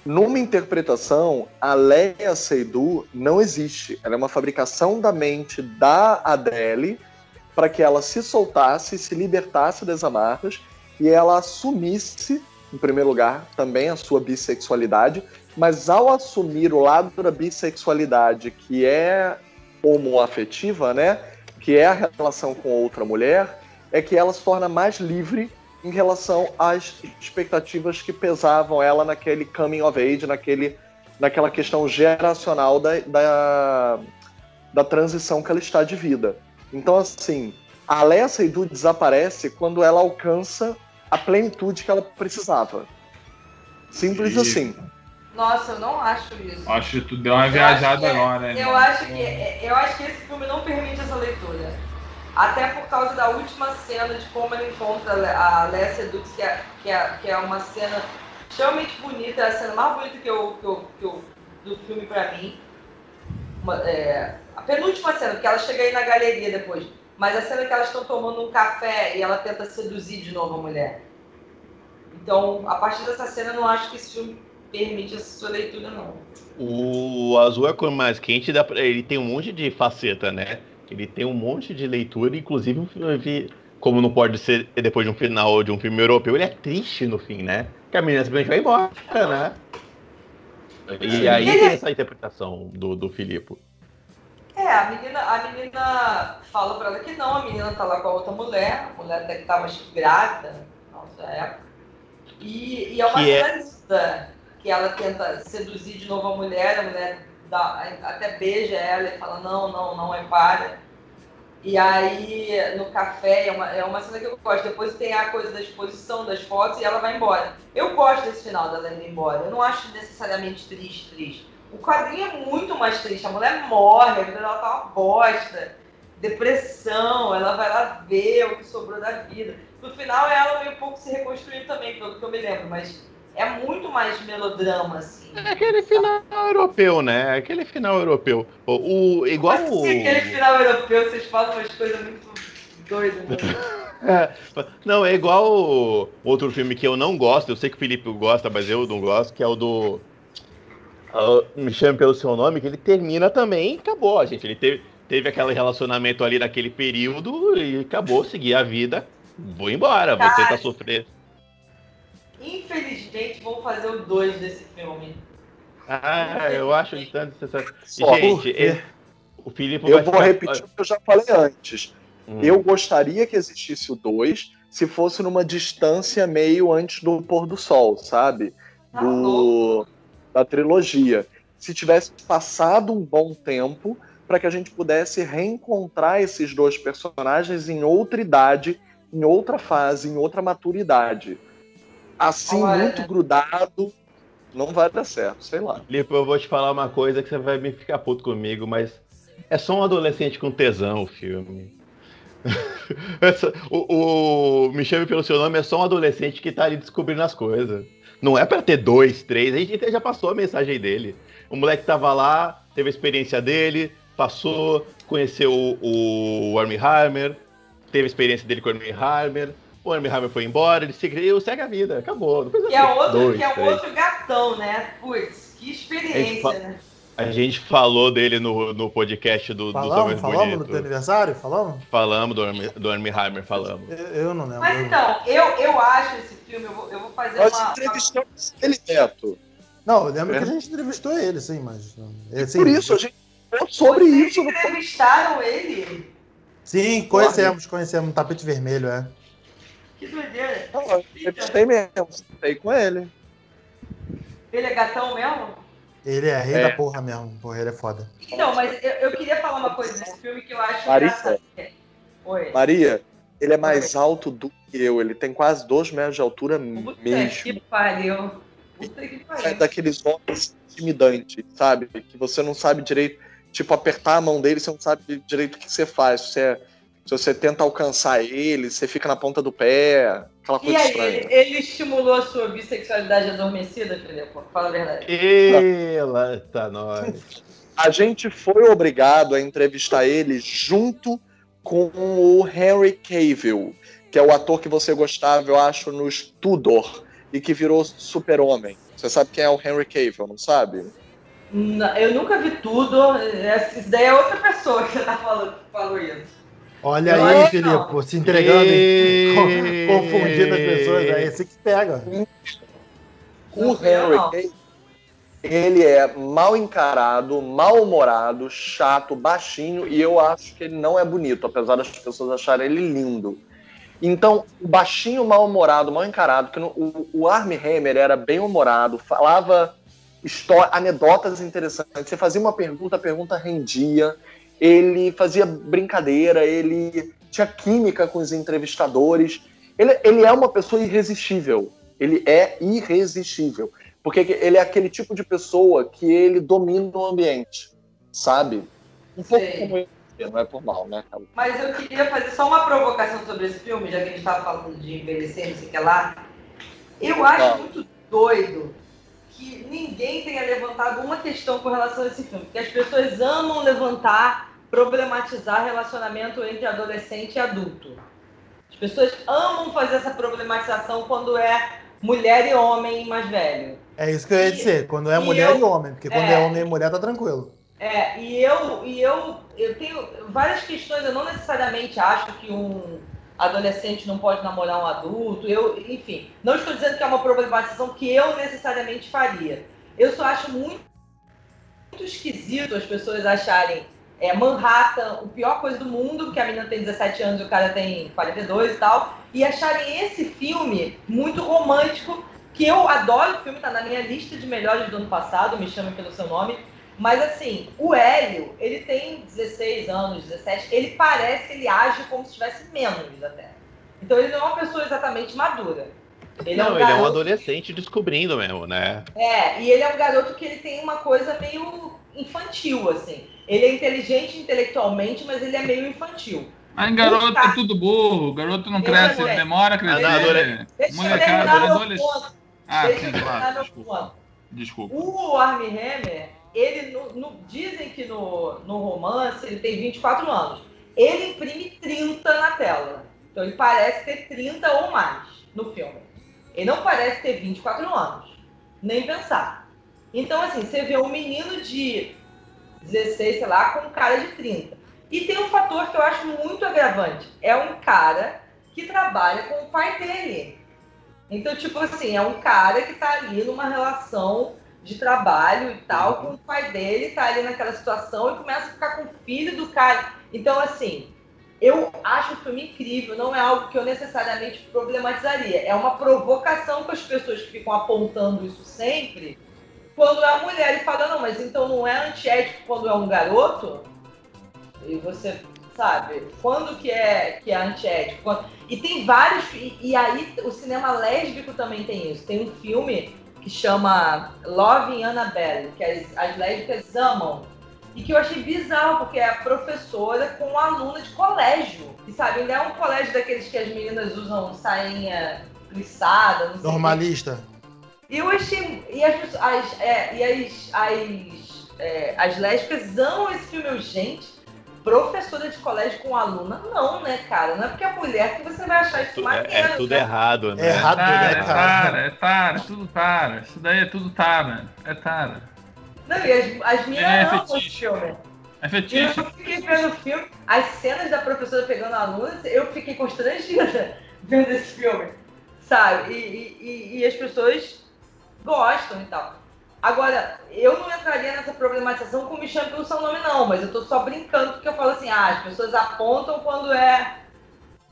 numa interpretação, a Leia Seydoux não existe. Ela é uma fabricação da mente da Adele para que ela se soltasse, se libertasse das amarras e ela assumisse, em primeiro lugar, também a sua bissexualidade, mas ao assumir o lado da bissexualidade, que é homoafetiva, né, que é a relação com outra mulher, é que ela se torna mais livre em relação às expectativas que pesavam ela naquele coming of age, naquele, naquela questão geracional da, da, da transição que ela está de vida. Então, assim, a Leia Seydoux desaparece quando ela alcança a plenitude que ela precisava. Simples Isso. assim. Nossa, eu não acho isso. Acho que tu deu uma Eu viajada acho que- agora, hein? Eu acho, que, eu acho que esse filme não permite essa leitura. Até por causa da última cena de como ele encontra a Léa Sedux, que é, que, é, que é uma cena extremamente bonita, é a cena mais bonita que eu, que eu, que eu, do filme pra mim. Uma- é, a penúltima cena, porque ela chega aí na galeria depois. Mas a cena que elas estão tomando um café e ela tenta seduzir de novo a mulher. Então, a partir dessa cena, eu não acho que esse filme permite essa sua leitura, não. O azul é a cor mais quente, ele tem um monte de faceta, né? Ele tem um monte de leitura, inclusive, como não pode ser depois de um final de um filme europeu, ele é triste no fim, né? Que a menina simplesmente vai embora, né? E aí tem essa interpretação do, do Filipe. É, a menina, a menina fala pra ela que não, a menina tá lá com a outra mulher, a mulher até que tava grávida, nossa época. E, e é uma Que é- que ela tenta seduzir de novo a mulher, a mulher dá, até beija ela e fala, não, não, não é para. E aí, no café, é uma, é uma cena que eu gosto. Depois tem a coisa da exposição das fotos e ela vai embora. Eu gosto desse final dela indo embora. Eu não acho necessariamente triste, triste. O quadrinho é muito mais triste. A mulher morre, a vida dela tá uma bosta. Depressão, ela vai lá ver o que sobrou da vida. No final, ela meio pouco se reconstruindo também, pelo que eu me lembro. Mas é muito mais melodrama, assim. É aquele final europeu, né? Aquele final europeu. O, o- igual Mas, o. aquele final europeu, vocês falam umas coisas muito doidas. Né? É, não, é igual o outro filme que eu não gosto, eu sei que o Felipe gosta, mas eu não gosto, que é o do. ah, me chame pelo seu nome, que ele termina também e acabou, gente. Ele teve, teve aquele relacionamento ali naquele período e acabou, seguir a vida. Vou embora, você tá sofrendo. Infelizmente, vão fazer o 2 desse filme. Ah, eu acho tanto. Só, Gente, esse- o Felipe eu vou ficar- repetir o que eu já falei antes. Hum. Eu gostaria que existisse o 2 se fosse numa distância meio antes do pôr do sol, sabe? Tá Do, da trilogia. Se tivesse passado um bom tempo para que a gente pudesse reencontrar esses dois personagens em outra idade, em outra fase, em outra maturidade. Assim, Olha. muito grudado, não vai dar certo, sei lá. Felipe, eu vou te falar uma coisa que você vai me ficar puto comigo, mas é só um adolescente com tesão o filme. Essa- o, o Me Chame Pelo Seu Nome é só um adolescente que tá ali descobrindo as coisas. Não é pra ter dois, três, a gente já passou a mensagem dele. O moleque tava lá, teve a experiência dele, passou, conheceu o, o Armie Hammer, teve a experiência dele com o Armie Hammer, o Armie Hammer foi embora, ele seguiu, segue a vida, acabou. Não precisa Que é outro, dois, que é três. outro gatão, né? Putz, que experiência, fa- né? A gente falou dele no, no podcast do, do Falamos, Homens falamos no Bonito. teu aniversário? Falamos? Falamos do Armie, do Armie Hammer, falamos. Eu, eu não lembro. Mas então, eu, eu acho esse filme, eu vou, eu vou fazer Nós uma. uma- entrevistamos ele, Neto. Não, eu lembro É. que a gente entrevistou ele, sim, mas. Assim, Por isso, a gente falou sobre Vocês isso no entrevistaram ele? Sim, conhecemos, conhecemos. Um tapete vermelho, é. Que doideira. Não, eu entrevistei mesmo, sentei com ele. Ele é gatão mesmo? Ele é rei É. da porra mesmo. Porra, ele é foda. Então, mas eu, eu queria falar uma coisa desse filme que eu acho engraçado. Oi. Maria, ele é mais alto do que eu, ele tem quase 2 metros de altura Puta mesmo. que pariu. Puta que É pariu. daqueles homens intimidantes, sabe? Que você não sabe direito, tipo, apertar a mão dele, você não sabe direito o que você faz. Se, é- se você tenta alcançar ele, você fica na ponta do pé, aquela E coisa aí, estranha. ele, ele estimulou a sua bissexualidade adormecida, Felipe? Fala a verdade. Ela tá nós. A gente foi obrigado a entrevistar ele junto com o Henry Cavill, que é o ator que você gostava, eu acho, nos Tudor, e que virou super-homem. Você sabe quem é o Henry Cavill, não sabe? Não, eu nunca vi tudo. Essa isso daí é outra pessoa que você tá falando que falou isso. Olha Eu aí. Filipe, se entregando? E- Co- confundindo as pessoas. É esse que pega. O Henry ele é mal encarado, mal-humorado, chato, baixinho, e eu acho que ele não é bonito, apesar das pessoas acharem ele lindo. Então, o baixinho, mal-humorado, mal encarado, que no- o, o Armie Hammer era bem humorado, falava anedotas interessantes. Você fazia uma pergunta, a pergunta rendia, ele fazia brincadeira, ele tinha química com os entrevistadores. Ele, ele é uma pessoa irresistível. Ele é irresistível. Porque ele é aquele tipo de pessoa que ele domina o ambiente, sabe? Um pouco como eu, não é por mal, né? Mas eu queria fazer só uma provocação sobre esse filme, já que a gente estava falando de envelhecer, não sei o que lá. Eu acho Ah. muito doido que ninguém tenha levantado uma questão com relação a esse filme. Porque as pessoas amam levantar, problematizar relacionamento entre adolescente e adulto. As pessoas amam fazer essa problematização quando é mulher e homem mais velho. É isso que eu ia E- dizer. Quando é mulher eu- e homem. Porque quando é. é homem e mulher, tá tranquilo. É, e eu, e eu, eu tenho várias questões, eu não necessariamente acho que um adolescente não pode namorar um adulto, eu, enfim, não estou dizendo que é uma problematização que eu necessariamente faria. Eu só acho muito, muito esquisito as pessoas acharem é, Manhattan a pior coisa do mundo, porque a menina tem 17 anos e o cara tem 42 e tal, e acharem esse filme muito romântico, que eu adoro o filme, tá na minha lista de melhores do ano passado, me chame pelo seu nome, mas assim, o Hélio, ele tem 16 anos, 17, ele parece, ele age como se tivesse menos até. Então ele não é uma pessoa exatamente madura. Ele não, é um ele garoto... é um adolescente descobrindo mesmo, né? É, e ele é um garoto que ele tem uma coisa meio infantil, assim. Ele é inteligente intelectualmente, mas ele é meio infantil. Mas garoto é tudo burro, garoto não cresce, demora a crescer. Deixa, deixa Molecada, adolescente. Ah, sim, claro. Desculpa. Desculpa. O Armie Hammer, ele no, no, dizem que no, no romance ele tem 24 anos. Ele imprime 30 na tela. Então ele parece ter 30 ou mais no filme. Ele não parece ter 24 anos. Nem pensar. Então, assim, você vê um menino de 16, sei lá, com cara de 30. E tem um fator que eu acho muito agravante. É um cara que trabalha com o pai dele. Então, tipo assim, é um cara que tá ali numa relação de trabalho e tal, com o pai dele, tá ali naquela situação e começa a ficar com o filho do cara. Então, assim, eu acho o filme incrível, não é algo que eu necessariamente problematizaria. É uma provocação para as pessoas que ficam apontando isso sempre, quando é a mulher e fala, não, mas então não é antiético quando é um garoto? E você sabe? Quando que é, que é antiético? Quando... E tem vários. E, e, aí o cinema lésbico também tem isso. Tem um filme que chama Love Annabelle, que as, as lésbicas amam. E que eu achei bizarro, porque é a professora com uma aluna de colégio. E sabe, ainda é um colégio daqueles que as meninas usam sainha plissada, não sei Normalista. E eu achei. E as, as, é, e as, as, é, as lésbicas amam esse filme. Eu, gente, professora de colégio com aluna, não, né, cara? Não é porque é mulher que você vai achar isso maneiro. É, é tudo né? errado, né? É errado, tara, né, cara? É tara, é tara, tudo tara. Isso daí é tudo tara. É tara. Não, e as, as minhas É amam fetiche. filme. É E fetiche. eu fiquei vendo o filme, as cenas da professora pegando alunos, eu fiquei constrangida vendo esse filme, sabe? E, e, e- e as pessoas gostam e tal. Agora, eu não entraria nessa problematização com me chame pelo seu nome, não, mas eu tô só brincando porque eu falo assim, ah, as pessoas apontam quando é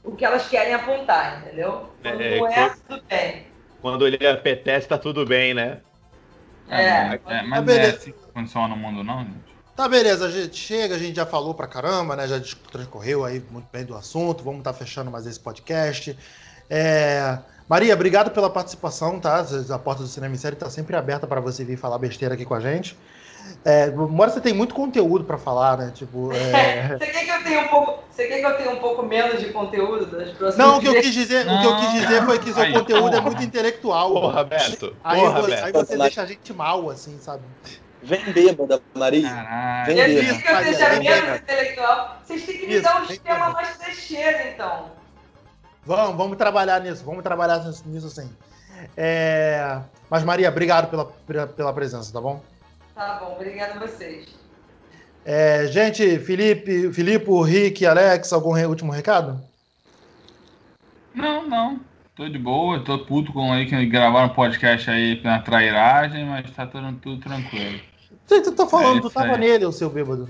o que elas querem apontar, entendeu? Quando É, não é, quando- tudo bem. Quando ele apetece, tá tudo bem, né? É. É, mas Ah, não é beleza. assim que funciona no mundo, não, gente. Tá, beleza, a gente chega, a gente já falou pra caramba, né? Já transcorreu aí muito bem do assunto. Vamos estar fechando mais esse podcast. É, Maria, obrigado pela participação, tá? A porta do Cinema em Série tá sempre aberta para você vir falar besteira aqui com a gente. É, Mora, você tem muito conteúdo para falar, né? Tipo, é... Você quer que eu tenha um pouco, você quer que eu tenha um pouco menos de conteúdo das próximas Não, o que eu quis dizer, o que eu quis dizer foi que seu Aí, conteúdo é porra. muito intelectual. Porra, Beto. Aí, Porra, você, Beto. aí você deixa a gente mal, assim, sabe? Vem bêbada, Maria. Caralho. Vem É mesmo. isso que eu vem menos mesmo. intelectual. Vocês têm que me Isso, dar um esquema mais trecheiro, então. Vamos, vamos trabalhar nisso, vamos trabalhar nisso, sim. É, Mas, Maria, obrigado pela, pela- presença, tá bom? Tá bom, obrigada a vocês. É, gente, Felipe, Filipe, Rick, Alex, algum re- último recado? Não, não. Tô de boa, tô puto com aí que gravaram podcast aí na trairagem, mas tá tudo, tudo tranquilo. Você tu tá falando, É tu tava aí. nele, o seu bêbado.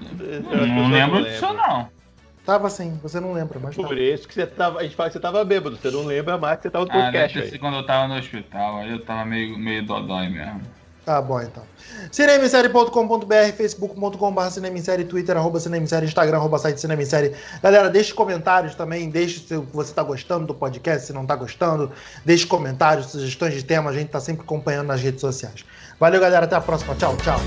Não, não lembro disso, não. Tava sim, você não lembra, mas. Por isso que você tava. A gente fala que você tava bêbado. Você não lembra mais que você tava no Ah, deve podcast ter aí. sido quando eu tava no hospital, aí eu tava meio, meio dodói mesmo. Tá bom, então. Cinemissérie.com.br, facebook.com.br cinemissérie, twitter, arroba cinemissérie, instagram, arroba site cinemissérie. Galera, deixe comentários também, deixe se você tá gostando do podcast, se não tá gostando. Deixe comentários, sugestões de tema, a gente tá sempre acompanhando nas redes sociais. Valeu, galera, até a próxima. Tchau, tchau.